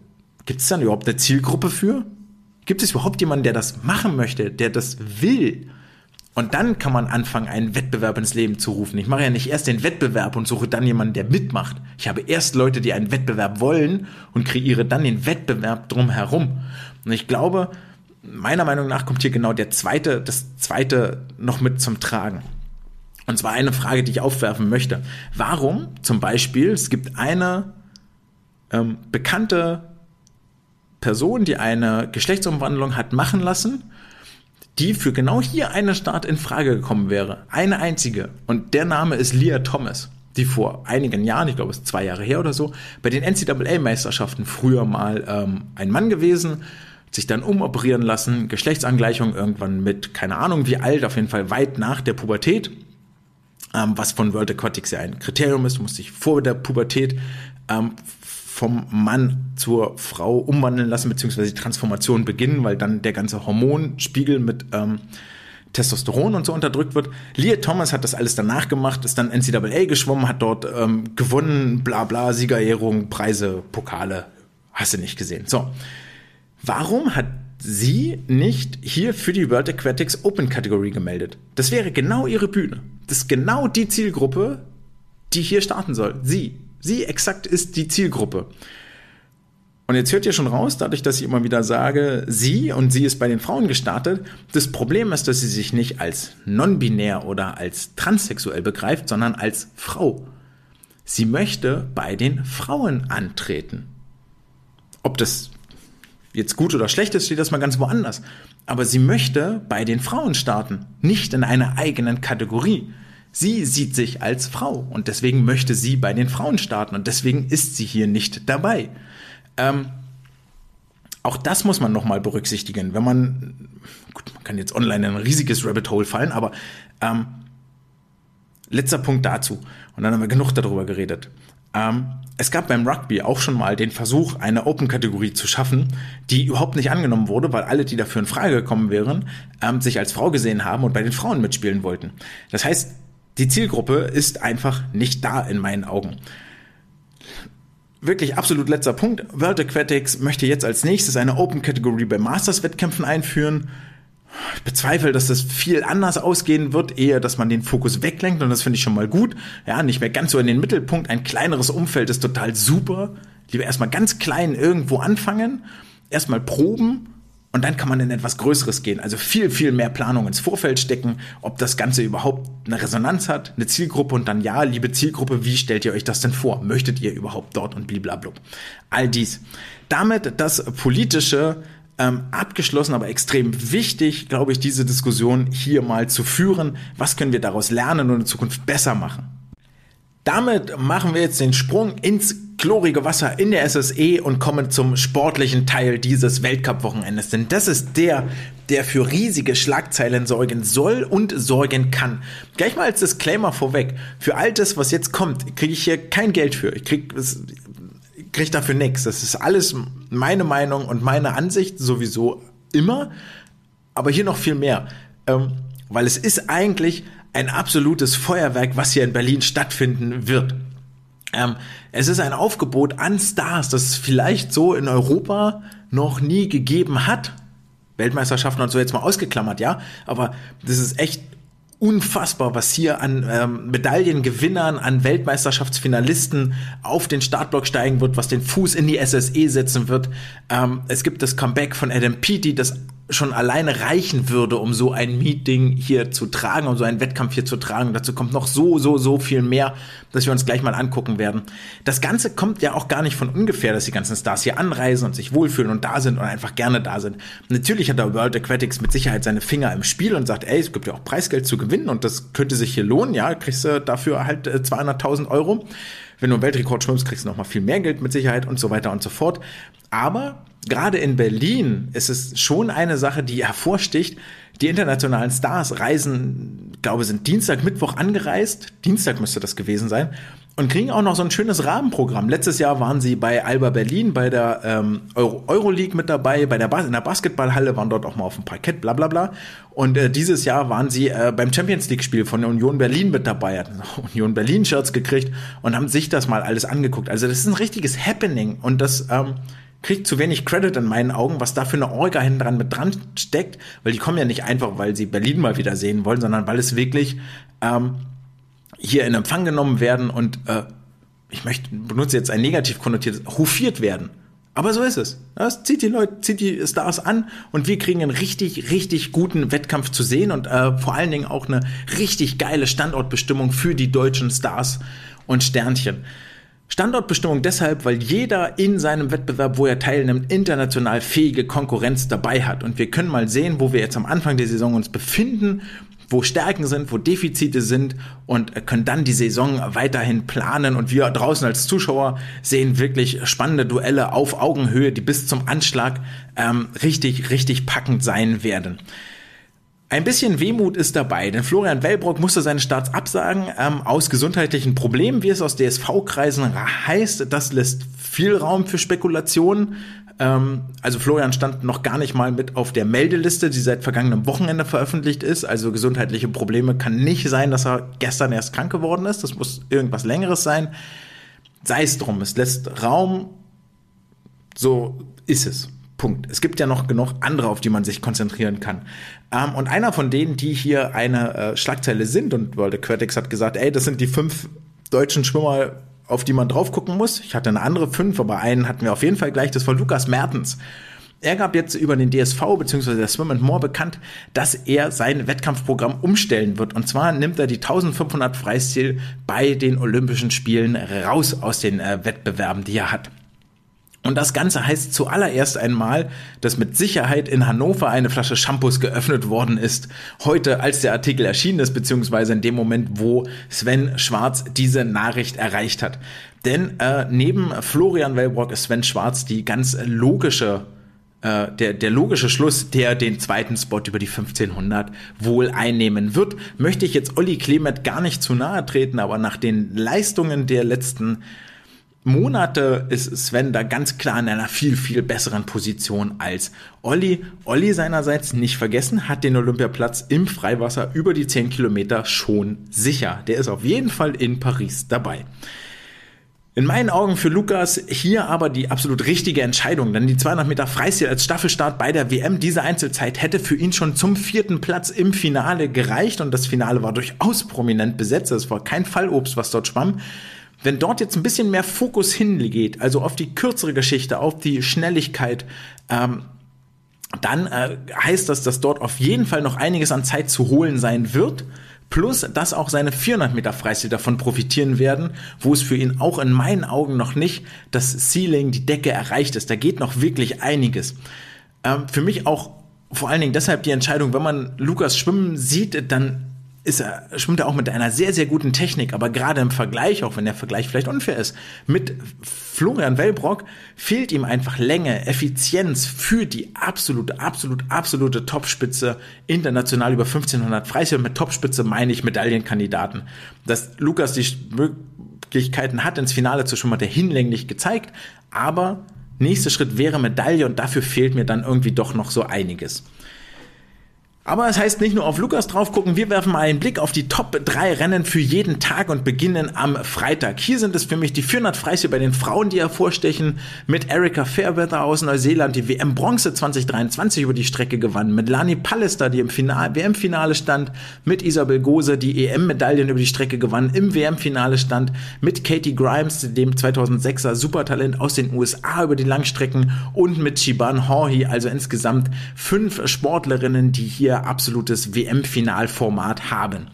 gibt es dann überhaupt eine Zielgruppe für? Gibt es überhaupt jemanden, der das machen möchte, der das will? Und dann kann man anfangen, einen Wettbewerb ins Leben zu rufen. Ich mache ja nicht erst den Wettbewerb und suche dann jemanden, der mitmacht. Ich habe erst Leute, die einen Wettbewerb wollen und kreiere dann den Wettbewerb drumherum. Und ich glaube, meiner Meinung nach kommt hier genau der zweite, das zweite noch mit zum Tragen. Und zwar eine Frage, die ich aufwerfen möchte. Warum zum Beispiel, es gibt eine ähm, bekannte Person, die eine Geschlechtsumwandlung hat machen lassen, die für genau hier eine Start in Frage gekommen wäre. Eine einzige. Und der Name ist Leah Thomas, die vor einigen Jahren, ich glaube es ist zwei Jahre her oder so, bei den NCAA-Meisterschaften früher mal ähm, ein Mann gewesen, sich dann umoperieren lassen, Geschlechtsangleichung irgendwann mit, keine Ahnung wie alt, auf jeden Fall weit nach der Pubertät, ähm, was von World Aquatics ja ein Kriterium ist. Du musst dich vor der Pubertät ähm, vom Mann zur Frau umwandeln lassen, beziehungsweise die Transformation beginnen, weil dann der ganze Hormonspiegel mit ähm, Testosteron und so unterdrückt wird. Leah Thomas hat das alles danach gemacht, ist dann NCAA geschwommen, hat dort ähm, gewonnen, bla bla, Siegerehrung, Preise, Pokale, hast du nicht gesehen. So, Warum hat sie nicht hier für die World Aquatics Open Kategorie gemeldet? Das wäre genau ihre Bühne. Das ist genau die Zielgruppe, die hier starten soll. Sie. Sie exakt ist die Zielgruppe. Und jetzt hört ihr schon raus, dadurch, dass ich immer wieder sage, sie und sie ist bei den Frauen gestartet. Das Problem ist, dass sie sich nicht als non-binär oder als transsexuell begreift, sondern als Frau. Sie möchte bei den Frauen antreten. Ob das jetzt gut oder schlecht ist, steht das mal ganz woanders. Aber sie möchte bei den Frauen starten, nicht in einer eigenen Kategorie. Sie sieht sich als Frau und deswegen möchte sie bei den Frauen starten und deswegen ist sie hier nicht dabei. Ähm, auch das muss man nochmal berücksichtigen. Wenn man, gut, man kann jetzt online in ein riesiges Rabbit Hole fallen, aber ähm, letzter Punkt dazu. Und dann haben wir genug darüber geredet. Ähm, es gab beim Rugby auch schon mal den Versuch, eine Open-Kategorie zu schaffen, die überhaupt nicht angenommen wurde, weil alle, die dafür in Frage gekommen wären, ähm, sich als Frau gesehen haben und bei den Frauen mitspielen wollten. Das heißt, die Zielgruppe ist einfach nicht da in meinen Augen wirklich absolut letzter Punkt. World Aquatics möchte jetzt als nächstes eine Open Category bei Masters-Wettkämpfen einführen. Ich bezweifle, dass das viel anders ausgehen wird, eher, dass man den Fokus weglenkt und das finde ich schon mal gut. Ja, nicht mehr ganz so in den Mittelpunkt. Ein kleineres Umfeld ist total super. Lieber erstmal ganz klein irgendwo anfangen, erstmal proben und dann kann man in etwas Größeres gehen. Also viel, viel mehr Planung ins Vorfeld stecken, ob das Ganze überhaupt eine Resonanz hat, eine Zielgruppe und dann ja, liebe Zielgruppe, wie stellt ihr euch das denn vor? Möchtet ihr überhaupt dort und blablabla? All dies. Damit das politische ähm, abgeschlossen, aber extrem wichtig, glaube ich, diese Diskussion hier mal zu führen. Was können wir daraus lernen und in Zukunft besser machen? Damit machen wir jetzt den Sprung ins chlorige Wasser in der SSE und kommen zum sportlichen Teil dieses Weltcup-Wochenendes. Denn das ist der, der für riesige Schlagzeilen sorgen soll und sorgen kann. Gleich mal als Disclaimer vorweg. Für all das, was jetzt kommt, kriege ich hier kein Geld für. Ich kriege krieg dafür nichts. Das ist alles meine Meinung und meine Ansicht sowieso immer. Aber hier noch viel mehr. Ähm, weil es ist eigentlich ein absolutes Feuerwerk, was hier in Berlin stattfinden wird. Ähm, es ist ein Aufgebot an Stars, das es vielleicht so in Europa noch nie gegeben hat. Weltmeisterschaften und so jetzt mal ausgeklammert, ja. Aber das ist echt unfassbar, was hier an ähm, Medaillengewinnern, an Weltmeisterschaftsfinalisten auf den Startblock steigen wird, was den Fuß in die SSE setzen wird. Ähm, es gibt das Comeback von Adam Peaty, das schon alleine reichen würde, um so ein Meeting hier zu tragen, um so einen Wettkampf hier zu tragen. dazu kommt noch so, so, so viel mehr, dass wir uns gleich mal angucken werden. Das Ganze kommt ja auch gar nicht von ungefähr, dass die ganzen Stars hier anreisen und sich wohlfühlen und da sind und einfach gerne da sind. Natürlich hat der World Aquatics mit Sicherheit seine Finger im Spiel und sagt, ey, es gibt ja auch Preisgeld zu gewinnen und das könnte sich hier lohnen. Ja, kriegst du dafür halt 200.000 äh, Euro. Wenn du einen Weltrekord schwimmst, kriegst du noch mal viel mehr Geld mit Sicherheit und so weiter und so fort. Aber gerade in Berlin ist es schon eine Sache, die hervorsticht. Die internationalen Stars reisen, glaube sind Dienstag, Mittwoch angereist. Dienstag müsste das gewesen sein. Und kriegen auch noch so ein schönes Rahmenprogramm. Letztes Jahr waren sie bei Alba Berlin, bei der ähm, Euro Euroleague mit dabei, bei der in der Basketballhalle, waren dort auch mal auf dem Parkett, bla bla bla. Und äh, dieses Jahr waren sie äh, beim Champions League-Spiel von Union Berlin mit dabei, hatten *laughs* Union Berlin-Shirts gekriegt und haben sich das mal alles angeguckt. Also das ist ein richtiges Happening und das ähm, kriegt zu wenig Credit in meinen Augen, was da für eine Orga hinten dran mit dran steckt, weil die kommen ja nicht einfach, weil sie Berlin mal wieder sehen wollen, sondern weil es wirklich ähm, hier in Empfang genommen werden und äh, ich möchte benutze jetzt ein negativ konnotiertes hofiert werden. Aber so ist es. Das zieht die Leute, zieht die Stars an und wir kriegen einen richtig, richtig guten Wettkampf zu sehen und äh, vor allen Dingen auch eine richtig geile Standortbestimmung für die deutschen Stars und Sternchen. Standortbestimmung deshalb, weil jeder in seinem Wettbewerb, wo er teilnimmt, international fähige Konkurrenz dabei hat. Und wir können mal sehen, wo wir jetzt am Anfang der Saison uns befinden, wo Stärken sind, wo Defizite sind und können dann die Saison weiterhin planen. Und wir draußen als Zuschauer sehen wirklich spannende Duelle auf Augenhöhe, die bis zum Anschlag ähm, richtig, richtig packend sein werden. Ein bisschen Wehmut ist dabei, denn Florian Wellbrock musste seine Starts absagen ähm, aus gesundheitlichen Problemen, wie es aus DSV-Kreisen heißt. Das lässt viel Raum für Spekulationen. Ähm, also Florian stand noch gar nicht mal mit auf der Meldeliste, die seit vergangenem Wochenende veröffentlicht ist. Also gesundheitliche Probleme kann nicht sein, dass er gestern erst krank geworden ist. Das muss irgendwas Längeres sein. Sei es drum, es lässt Raum. So ist es. Punkt. Es gibt ja noch genug andere, auf die man sich konzentrieren kann. Ähm, und einer von denen, die hier eine äh, Schlagzeile sind, und World Aquatics hat gesagt, ey, das sind die fünf deutschen Schwimmer auf die man drauf gucken muss. Ich hatte eine andere fünf, aber einen hatten wir auf jeden Fall gleich. Das war Lukas Mertens. Er gab jetzt über den DSV bzw. der Swim and More bekannt, dass er sein Wettkampfprogramm umstellen wird. Und zwar nimmt er die 1500 Freistil bei den Olympischen Spielen raus aus den äh, Wettbewerben, die er hat. Und das Ganze heißt zuallererst einmal, dass mit Sicherheit in Hannover eine Flasche Shampoos geöffnet worden ist. Heute, als der Artikel erschienen ist, beziehungsweise in dem Moment, wo Sven Schwarz diese Nachricht erreicht hat. Denn äh, neben Florian Wellbrock ist Sven Schwarz die ganz logische äh, der, der logische Schluss, der den zweiten Spot über die 1500 wohl einnehmen wird, möchte ich jetzt Olli Klemet gar nicht zu nahe treten, aber nach den Leistungen der letzten Monate ist Sven da ganz klar in einer viel, viel besseren Position als Olli. Olli seinerseits nicht vergessen, hat den Olympiaplatz im Freiwasser über die 10 Kilometer schon sicher. Der ist auf jeden Fall in Paris dabei. In meinen Augen für Lukas hier aber die absolut richtige Entscheidung, denn die 200 Meter Freistil als Staffelstart bei der WM, diese Einzelzeit hätte für ihn schon zum vierten Platz im Finale gereicht und das Finale war durchaus prominent besetzt, es war kein Fallobst, was dort schwamm. Wenn dort jetzt ein bisschen mehr Fokus hingeht, also auf die kürzere Geschichte, auf die Schnelligkeit, ähm, dann äh, heißt das, dass dort auf jeden Fall noch einiges an Zeit zu holen sein wird. Plus, dass auch seine 400 Meter Freistil davon profitieren werden, wo es für ihn auch in meinen Augen noch nicht das Ceiling, die Decke erreicht ist. Da geht noch wirklich einiges. Ähm, für mich auch vor allen Dingen deshalb die Entscheidung, wenn man Lukas schwimmen sieht, dann ist er, schwimmt er auch mit einer sehr, sehr guten Technik, aber gerade im Vergleich, auch wenn der Vergleich vielleicht unfair ist, mit Florian Wellbrock fehlt ihm einfach Länge, Effizienz für die absolute, absolute, absolute Topspitze international über 1500 Freistil. Mit Topspitze meine ich Medaillenkandidaten. Dass Lukas die Möglichkeiten hat, ins Finale zu schwimmen, hat er hinlänglich gezeigt, aber nächster Schritt wäre Medaille und dafür fehlt mir dann irgendwie doch noch so einiges. Aber es heißt nicht nur auf Lukas drauf gucken, wir werfen mal einen Blick auf die Top 3 Rennen für jeden Tag und beginnen am Freitag. Hier sind es für mich die 400 Freistil bei den Frauen, die hervorstechen, mit Erika Fairweather aus Neuseeland, die WM Bronze 2023 über die Strecke gewann, mit Lani Pallister, die im WM-Finale stand, mit Isabel Gose, die EM-Medaillen über die Strecke gewann, im WM-Finale stand, mit Katie Grimes, dem 2006er Supertalent aus den USA über die Langstrecken. Und mit Shiban Horhi, also insgesamt fünf Sportlerinnen, die hier absolutes WM-Finalformat haben.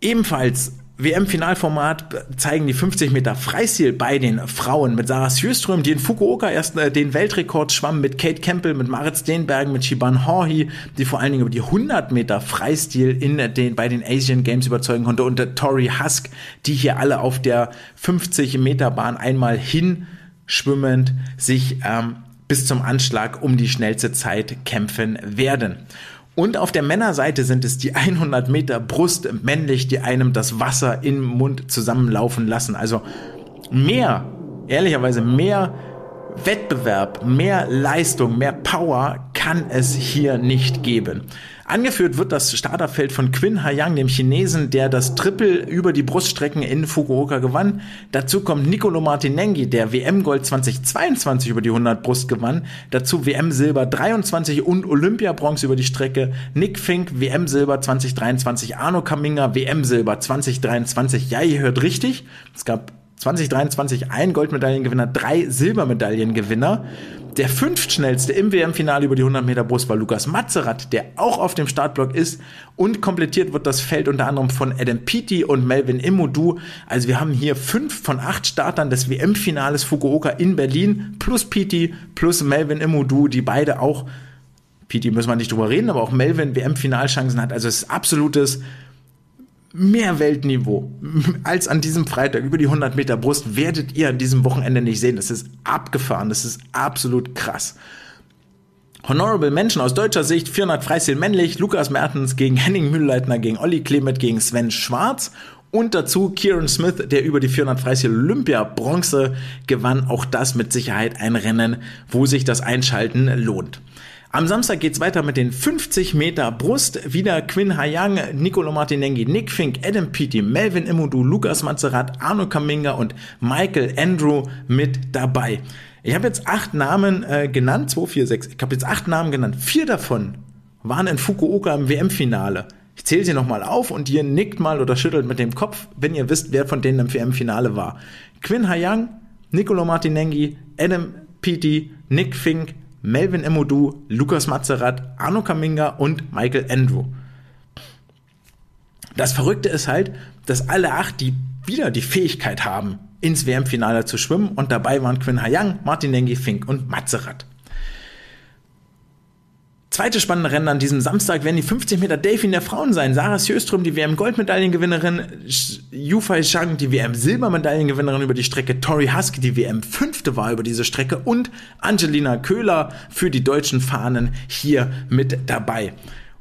Ebenfalls WM-Finalformat zeigen die 50 Meter Freistil bei den Frauen mit Sarah Sjöström, die in Fukuoka erst äh, den Weltrekord schwamm, mit Kate Campbell, mit Marit Steenbergen, mit Shiban Horhi, die vor allen Dingen über die 100 Meter Freistil in den, bei den Asian Games überzeugen konnte und der Tori Husk, die hier alle auf der 50 Meter Bahn einmal hinschwimmend sich ähm, bis zum Anschlag um die schnellste Zeit kämpfen werden. Und auf der Männerseite sind es die 100 Meter Brust männlich, die einem das Wasser im Mund zusammenlaufen lassen. Also mehr, ehrlicherweise mehr Wettbewerb, mehr Leistung, mehr Power kann es hier nicht geben. Angeführt wird das Starterfeld von Quinn Hayang, dem Chinesen, der das Triple über die Bruststrecken in Fukuoka gewann. Dazu kommt Nicolo Martinenghi, der WM-Gold 2022 über die 100 Brust gewann. Dazu WM-Silber 23 und Olympia-Bronze über die Strecke. Nick Fink, WM-Silber 2023. Arno Kaminga, WM-Silber 2023. Ja, ihr hört richtig. Es gab 2023 ein Goldmedaillengewinner, drei Silbermedaillengewinner. Der fünftschnellste im WM-Finale über die 100 Meter Brust war Lukas Mazerat, der auch auf dem Startblock ist. Und komplettiert wird das Feld unter anderem von Adam Peaty und Melvin Imudu. Also wir haben hier fünf von acht Startern des WM-Finales Fukuoka in Berlin plus Peaty plus Melvin Imudu, die beide auch, Peaty müssen wir nicht drüber reden, aber auch Melvin WM-Finalchancen hat. Also es ist absolutes mehr Weltniveau als an diesem Freitag über die 100 Meter Brust werdet ihr an diesem Wochenende nicht sehen. Das ist abgefahren, das ist absolut krass. Honorable Menschen aus deutscher Sicht, 400 Freistil männlich, Lukas Mertens gegen Henning Mühlleitner, gegen Olli Klemet, gegen Sven Schwarz und dazu Kieran Smith, der über die 400 Freistil Olympia Bronze gewann. Auch das mit Sicherheit ein Rennen, wo sich das Einschalten lohnt. Am Samstag geht's weiter mit den 50 Meter Brust. Wieder Quinn Hayang, Nicolo Martinenghi, Nick Fink, Adam Peaty, Melvin Imudu, Lukas Mazerat, Arno Kaminga und Michael Andrew mit dabei. Ich habe jetzt acht Namen äh, genannt, 2, 4, 6. Ich habe jetzt acht Namen genannt. Vier davon waren in Fukuoka im WM-Finale. Ich zähle sie nochmal auf und ihr nickt mal oder schüttelt mit dem Kopf, wenn ihr wisst, wer von denen im WM-Finale war. Quinn Hayang, Nicolo Martinenghi, Adam Peaty, Nick Fink, Melvin Emodu, Lukas Mazerat, Arno Kaminga und Michael Andrew. Das Verrückte ist halt, dass alle acht die wieder die Fähigkeit haben, ins WM-Finale zu schwimmen und dabei waren Quinn Hayang, Martin Nengi, Fink und Mazerat. Zweite spannende Rennen an diesem Samstag werden die 50 Meter Delfin der Frauen sein. Sarah Sjöström, die WM-Goldmedaillengewinnerin, Yufei Shang, die WM-Silbermedaillengewinnerin über die Strecke, Tori Husky, die WM-Fünfte war über diese Strecke und Angelina Köhler für die deutschen Fahnen hier mit dabei.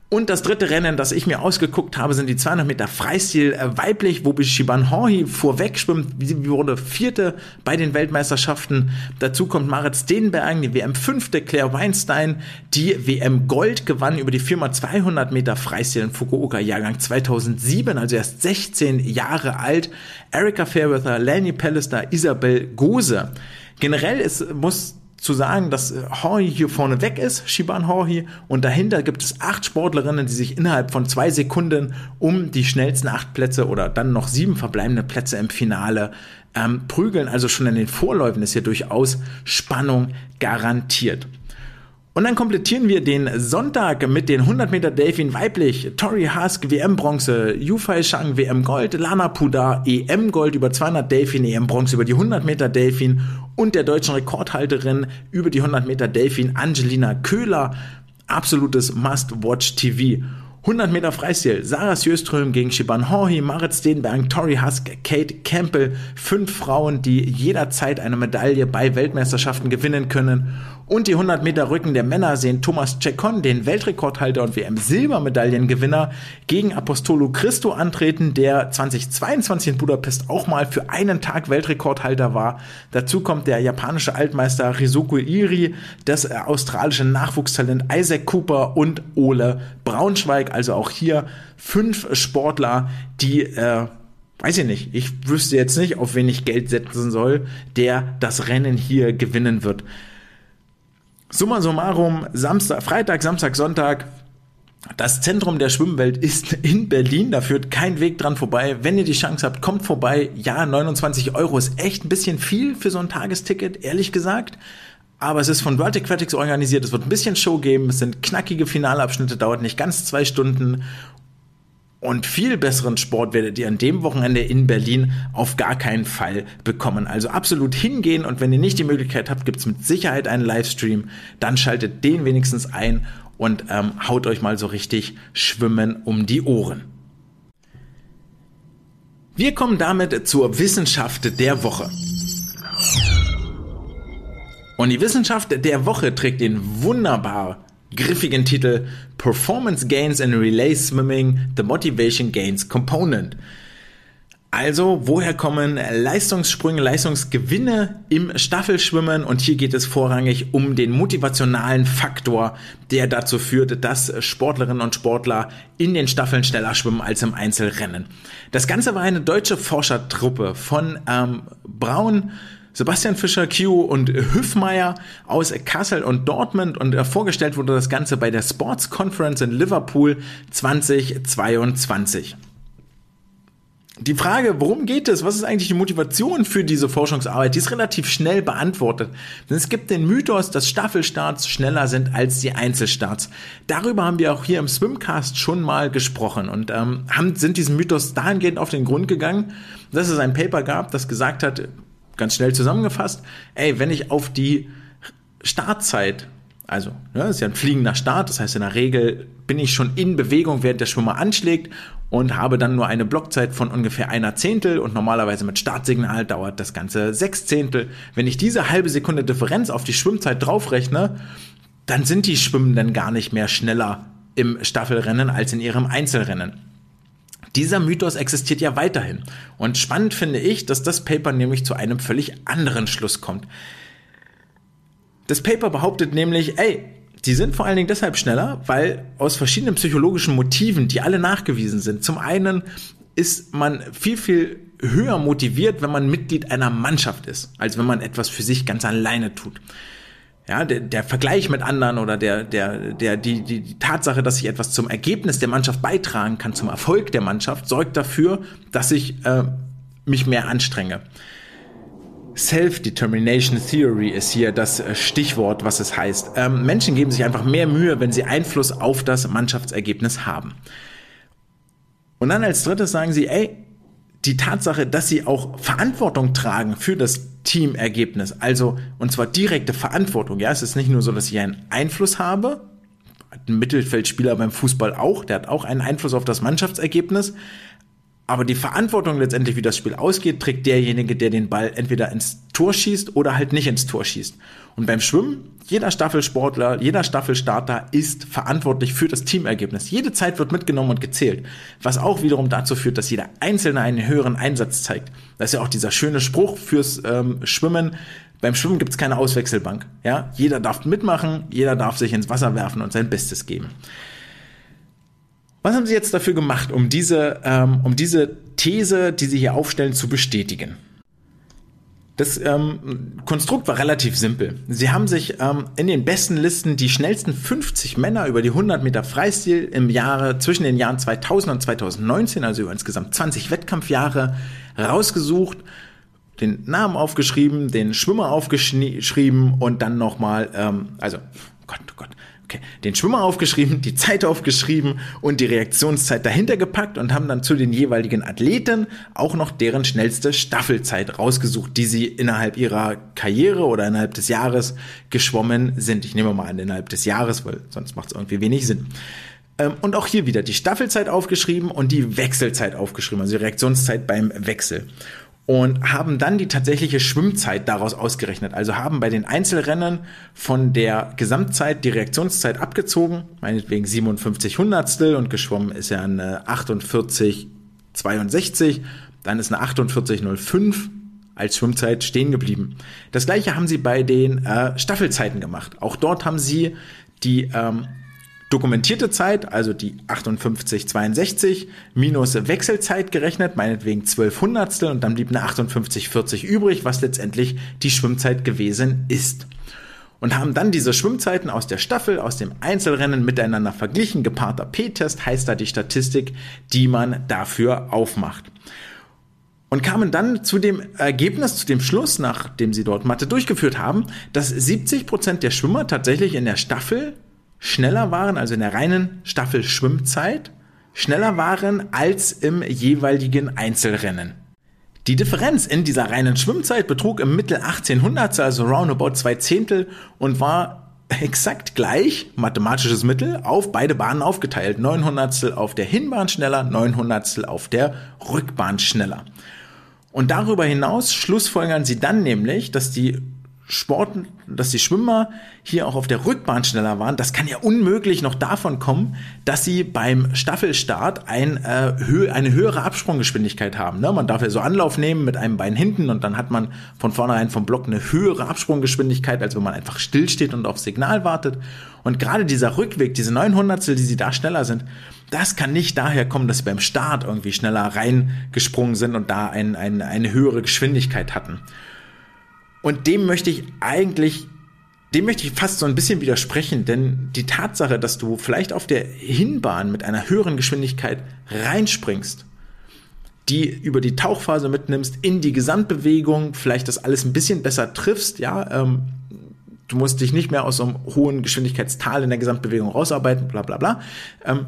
Und das dritte Rennen, das ich mir ausgeguckt habe, sind die 200 Meter Freistil äh, weiblich, wo Shiban Horhi vorweg schwimmt. Sie wurde vierte bei den Weltmeisterschaften. Dazu kommt Marit Steenbergen, die WM fünfte, Claire Weinstein, die WM Gold gewann über die Firma 200 Meter Freistil in Fukuoka Jahrgang 2007, also erst 16 Jahre alt. Erika Fairweather, Lenny Pallister, Isabel Gose. Generell ist, muss zu sagen, dass äh, Horhi hier vorne weg ist, Shiban Horhi, und dahinter gibt es acht Sportlerinnen, die sich innerhalb von zwei Sekunden um die schnellsten acht Plätze oder dann noch sieben verbleibende Plätze im Finale ähm, prügeln. Also schon in den Vorläufen ist hier durchaus Spannung garantiert. Und dann komplettieren wir den Sonntag mit den 100 Meter Delfin weiblich. Tori Hask WM Bronze, Yufei Shang WM Gold, Lana Puda EM Gold über 200 Delfin, EM Bronze über die 100 Meter Delfin und der deutschen Rekordhalterin über die 100 Meter Delfin Angelina Köhler. Absolutes Must-Watch TV. 100 Meter Freistil, Sarah Sjöström gegen Shiban Horhi, Marit Steenberg, Tori Husk, Kate Campbell. Fünf Frauen, die jederzeit eine Medaille bei Weltmeisterschaften gewinnen können. Und die 100 Meter Rücken der Männer sehen Thomas Cekon, den Weltrekordhalter und WM-Silbermedaillengewinner, gegen Apostolo Christo antreten, der 2022 in Budapest auch mal für einen Tag Weltrekordhalter war. Dazu kommt der japanische Altmeister Rizuko Iri, das australische Nachwuchstalent Isaac Cooper und Ole Braunschweig. Also auch hier fünf Sportler, die äh, weiß ich nicht, ich wüsste jetzt nicht, auf wen ich Geld setzen soll, der das Rennen hier gewinnen wird. Summa summarum, Samstag, Freitag, Samstag, Sonntag. Das Zentrum der Schwimmwelt ist *laughs* in Berlin, da führt kein Weg dran vorbei. Wenn ihr die Chance habt, kommt vorbei. Ja, 29 Euro ist echt ein bisschen viel für so ein Tagesticket, ehrlich gesagt. Aber es ist von World Aquatics organisiert, es wird ein bisschen Show geben, es sind knackige Finalabschnitte, dauert nicht ganz zwei Stunden und viel besseren Sport werdet ihr an dem Wochenende in Berlin auf gar keinen Fall bekommen. Also absolut hingehen und wenn ihr nicht die Möglichkeit habt, gibt es mit Sicherheit einen Livestream. Dann schaltet den wenigstens ein und ähm, haut euch mal so richtig Schwimmen um die Ohren. Wir kommen damit zur Wissenschaft der Woche. Und die Wissenschaft der Woche trägt den wunderbar griffigen Titel Performance Gains in Relay Swimming, The Motivation Gains Component. Also, woher kommen Leistungssprünge, Leistungsgewinne im Staffelschwimmen? Und hier geht es vorrangig um den motivationalen Faktor, der dazu führt, dass Sportlerinnen und Sportler in den Staffeln schneller schwimmen als im Einzelrennen. Das Ganze war eine deutsche Forschertruppe von ähm, Braun, Sebastian Fischer, Q und Hüffmeier aus Kassel und Dortmund und äh, vorgestellt wurde das Ganze bei der Sports Conference in Liverpool 2022. Die Frage, worum geht es? Was ist eigentlich die Motivation für diese Forschungsarbeit? Die ist relativ schnell beantwortet. Denn es gibt den Mythos, dass Staffelstarts schneller sind als die Einzelstarts. Darüber haben wir auch hier im Swimcast schon mal gesprochen und ähm, haben, sind diesem Mythos dahingehend auf den Grund gegangen, dass es ein Paper gab, das gesagt hat, ganz schnell zusammengefasst, ey, wenn ich auf die Startzeit, also, ja, das ist ja ein fliegender Start, das heißt in der Regel bin ich schon in Bewegung, während der Schwimmer anschlägt und habe dann nur eine Blockzeit von ungefähr einer Zehntel und normalerweise mit Startsignal dauert das Ganze sechs Zehntel. Wenn ich diese halbe Sekunde Differenz auf die Schwimmzeit draufrechne, dann sind die Schwimmenden gar nicht mehr schneller im Staffelrennen als in ihrem Einzelrennen. Dieser Mythos existiert ja weiterhin. Und spannend finde ich, dass das Paper nämlich zu einem völlig anderen Schluss kommt. Das Paper behauptet nämlich, ey, die sind vor allen Dingen deshalb schneller, weil aus verschiedenen psychologischen Motiven, die alle nachgewiesen sind. Zum einen ist man viel, viel höher motiviert, wenn man Mitglied einer Mannschaft ist, als wenn man etwas für sich ganz alleine tut. Ja, der, der Vergleich mit anderen oder der, der, der, die, die, die Tatsache, dass ich etwas zum Ergebnis der Mannschaft beitragen kann, zum Erfolg der Mannschaft, sorgt dafür, dass ich äh, mich mehr anstrenge. Self-Determination Theory ist hier das äh, Stichwort, was es heißt. Ähm, Menschen geben sich einfach mehr Mühe, wenn sie Einfluss auf das Mannschaftsergebnis haben. Und dann als drittes sagen sie, ey, die Tatsache, dass sie auch Verantwortung tragen für das Teamergebnis, also und zwar direkte Verantwortung. Ja, es ist nicht nur so, dass ich einen Einfluss habe, ein Mittelfeldspieler beim Fußball auch, der hat auch einen Einfluss auf das Mannschaftsergebnis, aber die Verantwortung letztendlich, wie das Spiel ausgeht, trägt derjenige, der den Ball entweder ins Tor schießt oder halt nicht ins Tor schießt. Und beim Schwimmen, jeder Staffelsportler, jeder Staffelstarter ist verantwortlich für das Teamergebnis. Jede Zeit wird mitgenommen und gezählt, was auch wiederum dazu führt, dass jeder Einzelne einen höheren Einsatz zeigt. Das ist ja auch dieser schöne Spruch fürs ähm, Schwimmen. Beim Schwimmen gibt's keine Auswechselbank. Ja, jeder darf mitmachen, jeder darf sich ins Wasser werfen und sein Bestes geben. Was haben Sie jetzt dafür gemacht, um diese, ähm, um diese These, die Sie hier aufstellen, zu bestätigen? Das ähm, Konstrukt war relativ simpel. Sie haben sich ähm, in den besten Listen die schnellsten 50 Männer über die 100 Meter Freistil im Jahre zwischen den Jahren 2000 und 2019, also über insgesamt 20 Wettkampfjahre, rausgesucht, den Namen aufgeschrieben, den Schwimmer aufgeschrieben und dann nochmal, ähm, also Gott, oh Gott, Okay, den Schwimmer aufgeschrieben, die Zeit aufgeschrieben und die Reaktionszeit dahinter gepackt und haben dann zu den jeweiligen Athleten auch noch deren schnellste Staffelzeit rausgesucht, die sie innerhalb ihrer Karriere oder innerhalb des Jahres geschwommen sind. Ich nehme mal an, innerhalb des Jahres, weil sonst macht es irgendwie wenig Sinn. Ähm, und auch hier wieder die Staffelzeit aufgeschrieben und die Wechselzeit aufgeschrieben, also die Reaktionszeit beim Wechsel und haben dann die tatsächliche Schwimmzeit daraus ausgerechnet. Also haben bei den Einzelrennen von der Gesamtzeit die Reaktionszeit abgezogen, meinetwegen 57 Hundertstel und geschwommen ist ja eine 48 62, dann ist eine 48,05 als Schwimmzeit stehen geblieben. Das gleiche haben sie bei den äh, Staffelzeiten gemacht. Auch dort haben sie die ähm, dokumentierte Zeit, also die 5862 minus Wechselzeit gerechnet, meinetwegen 12 Hundertstel und dann blieb eine 5840 übrig, was letztendlich die Schwimmzeit gewesen ist. Und haben dann diese Schwimmzeiten aus der Staffel, aus dem Einzelrennen miteinander verglichen. Gepaarter P-Test heißt da die Statistik, die man dafür aufmacht und kamen dann zu dem Ergebnis, zu dem Schluss, nachdem sie dort Mathe durchgeführt haben, dass 70 Prozent der Schwimmer tatsächlich in der Staffel schneller waren, also in der reinen Staffel Schwimmzeit, schneller waren als im jeweiligen Einzelrennen. Die Differenz in dieser reinen Schwimmzeit betrug im Mittel 1800, also roundabout zwei Zehntel und war exakt gleich, mathematisches Mittel, auf beide Bahnen aufgeteilt. 900 auf der Hinbahn schneller, 900 auf der Rückbahn schneller. Und darüber hinaus schlussfolgern sie dann nämlich, dass die Sport, dass die Schwimmer hier auch auf der Rückbahn schneller waren, das kann ja unmöglich noch davon kommen, dass sie beim Staffelstart ein, äh, hö eine höhere Absprunggeschwindigkeit haben. Ne? Man darf ja so Anlauf nehmen mit einem Bein hinten und dann hat man von vornherein vom Block eine höhere Absprunggeschwindigkeit, als wenn man einfach stillsteht und auf Signal wartet. Und gerade dieser Rückweg, diese 900 die sie da schneller sind, das kann nicht daher kommen, dass sie beim Start irgendwie schneller reingesprungen sind und da ein, ein, eine höhere Geschwindigkeit hatten. Und dem möchte ich eigentlich, dem möchte ich fast so ein bisschen widersprechen, denn die Tatsache, dass du vielleicht auf der Hinbahn mit einer höheren Geschwindigkeit reinspringst, die über die Tauchphase mitnimmst, in die Gesamtbewegung, vielleicht das alles ein bisschen besser triffst, ja, ähm, du musst dich nicht mehr aus so einem hohen Geschwindigkeitstal in der Gesamtbewegung rausarbeiten, bla bla bla, ähm,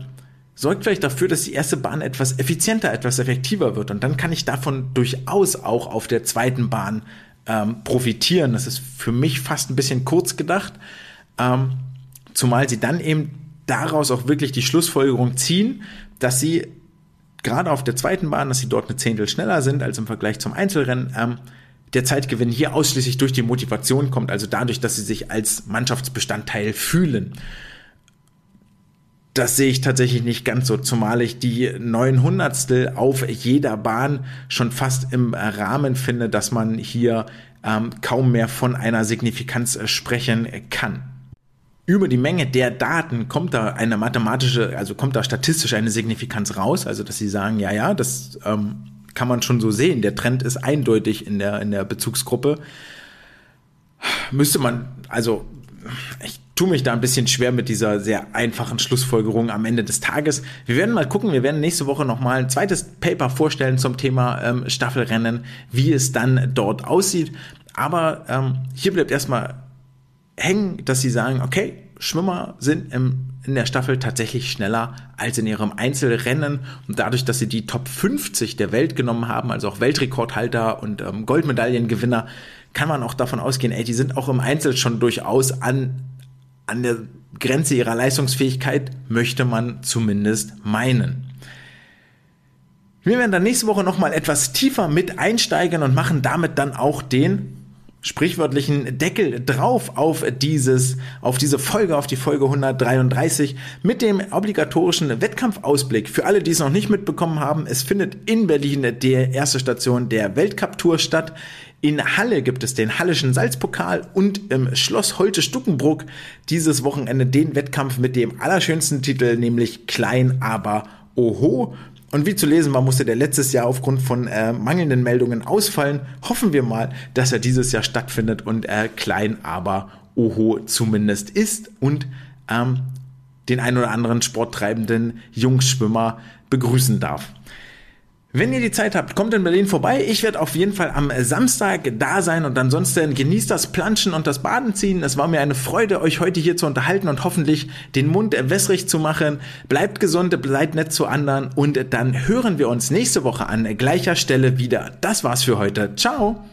sorgt vielleicht dafür, dass die erste Bahn etwas effizienter, etwas effektiver wird. Und dann kann ich davon durchaus auch auf der zweiten Bahn ähm, profitieren. Das ist für mich fast ein bisschen kurz gedacht, ähm, zumal sie dann eben daraus auch wirklich die Schlussfolgerung ziehen, dass sie gerade auf der zweiten Bahn, dass sie dort eine Zehntel schneller sind als im Vergleich zum Einzelrennen. Ähm, der Zeitgewinn hier ausschließlich durch die Motivation kommt, also dadurch, dass sie sich als Mannschaftsbestandteil fühlen. Das sehe ich tatsächlich nicht ganz so, zumal ich die 900 auf jeder Bahn schon fast im Rahmen finde, dass man hier ähm, kaum mehr von einer Signifikanz äh, sprechen kann. Über die Menge der Daten kommt da eine mathematische, also kommt da statistisch eine Signifikanz raus, also dass sie sagen, ja, ja, das ähm, kann man schon so sehen. Der Trend ist eindeutig in der, in der Bezugsgruppe. Müsste man, also ich tue mich da ein bisschen schwer mit dieser sehr einfachen Schlussfolgerung am Ende des Tages. Wir werden mal gucken, wir werden nächste Woche nochmal ein zweites Paper vorstellen zum Thema ähm, Staffelrennen, wie es dann dort aussieht. Aber ähm, hier bleibt erstmal hängen, dass sie sagen, okay, Schwimmer sind im, in der Staffel tatsächlich schneller als in ihrem Einzelrennen. Und dadurch, dass sie die Top 50 der Welt genommen haben, also auch Weltrekordhalter und ähm, Goldmedaillengewinner, kann man auch davon ausgehen, ey, die sind auch im Einzel schon durchaus an, an der Grenze ihrer Leistungsfähigkeit, möchte man zumindest meinen. Wir werden dann nächste Woche nochmal etwas tiefer mit einsteigen und machen damit dann auch den sprichwörtlichen Deckel drauf auf dieses, auf diese Folge, auf die Folge 133 mit dem obligatorischen Wettkampfausblick. Für alle, die es noch nicht mitbekommen haben, es findet in Berlin die erste Station der Weltcup-Tour statt. In Halle gibt es den Hallischen Salzpokal und im Schloss Holte-Stuckenbruck dieses Wochenende den Wettkampf mit dem allerschönsten Titel, nämlich Klein aber Oho. Und wie zu lesen war, musste der letztes Jahr aufgrund von äh, mangelnden Meldungen ausfallen. Hoffen wir mal, dass er dieses Jahr stattfindet und äh, klein, aber oho zumindest ist und ähm, den ein oder anderen sporttreibenden Jungschwimmer begrüßen darf. Wenn ihr die Zeit habt, kommt in Berlin vorbei. Ich werde auf jeden Fall am Samstag da sein und ansonsten genießt das Planschen und das Baden ziehen. Es war mir eine Freude, euch heute hier zu unterhalten und hoffentlich den Mund wässrig zu machen. Bleibt gesund, bleibt nett zu anderen und dann hören wir uns nächste Woche an gleicher Stelle wieder. Das war's für heute. Ciao!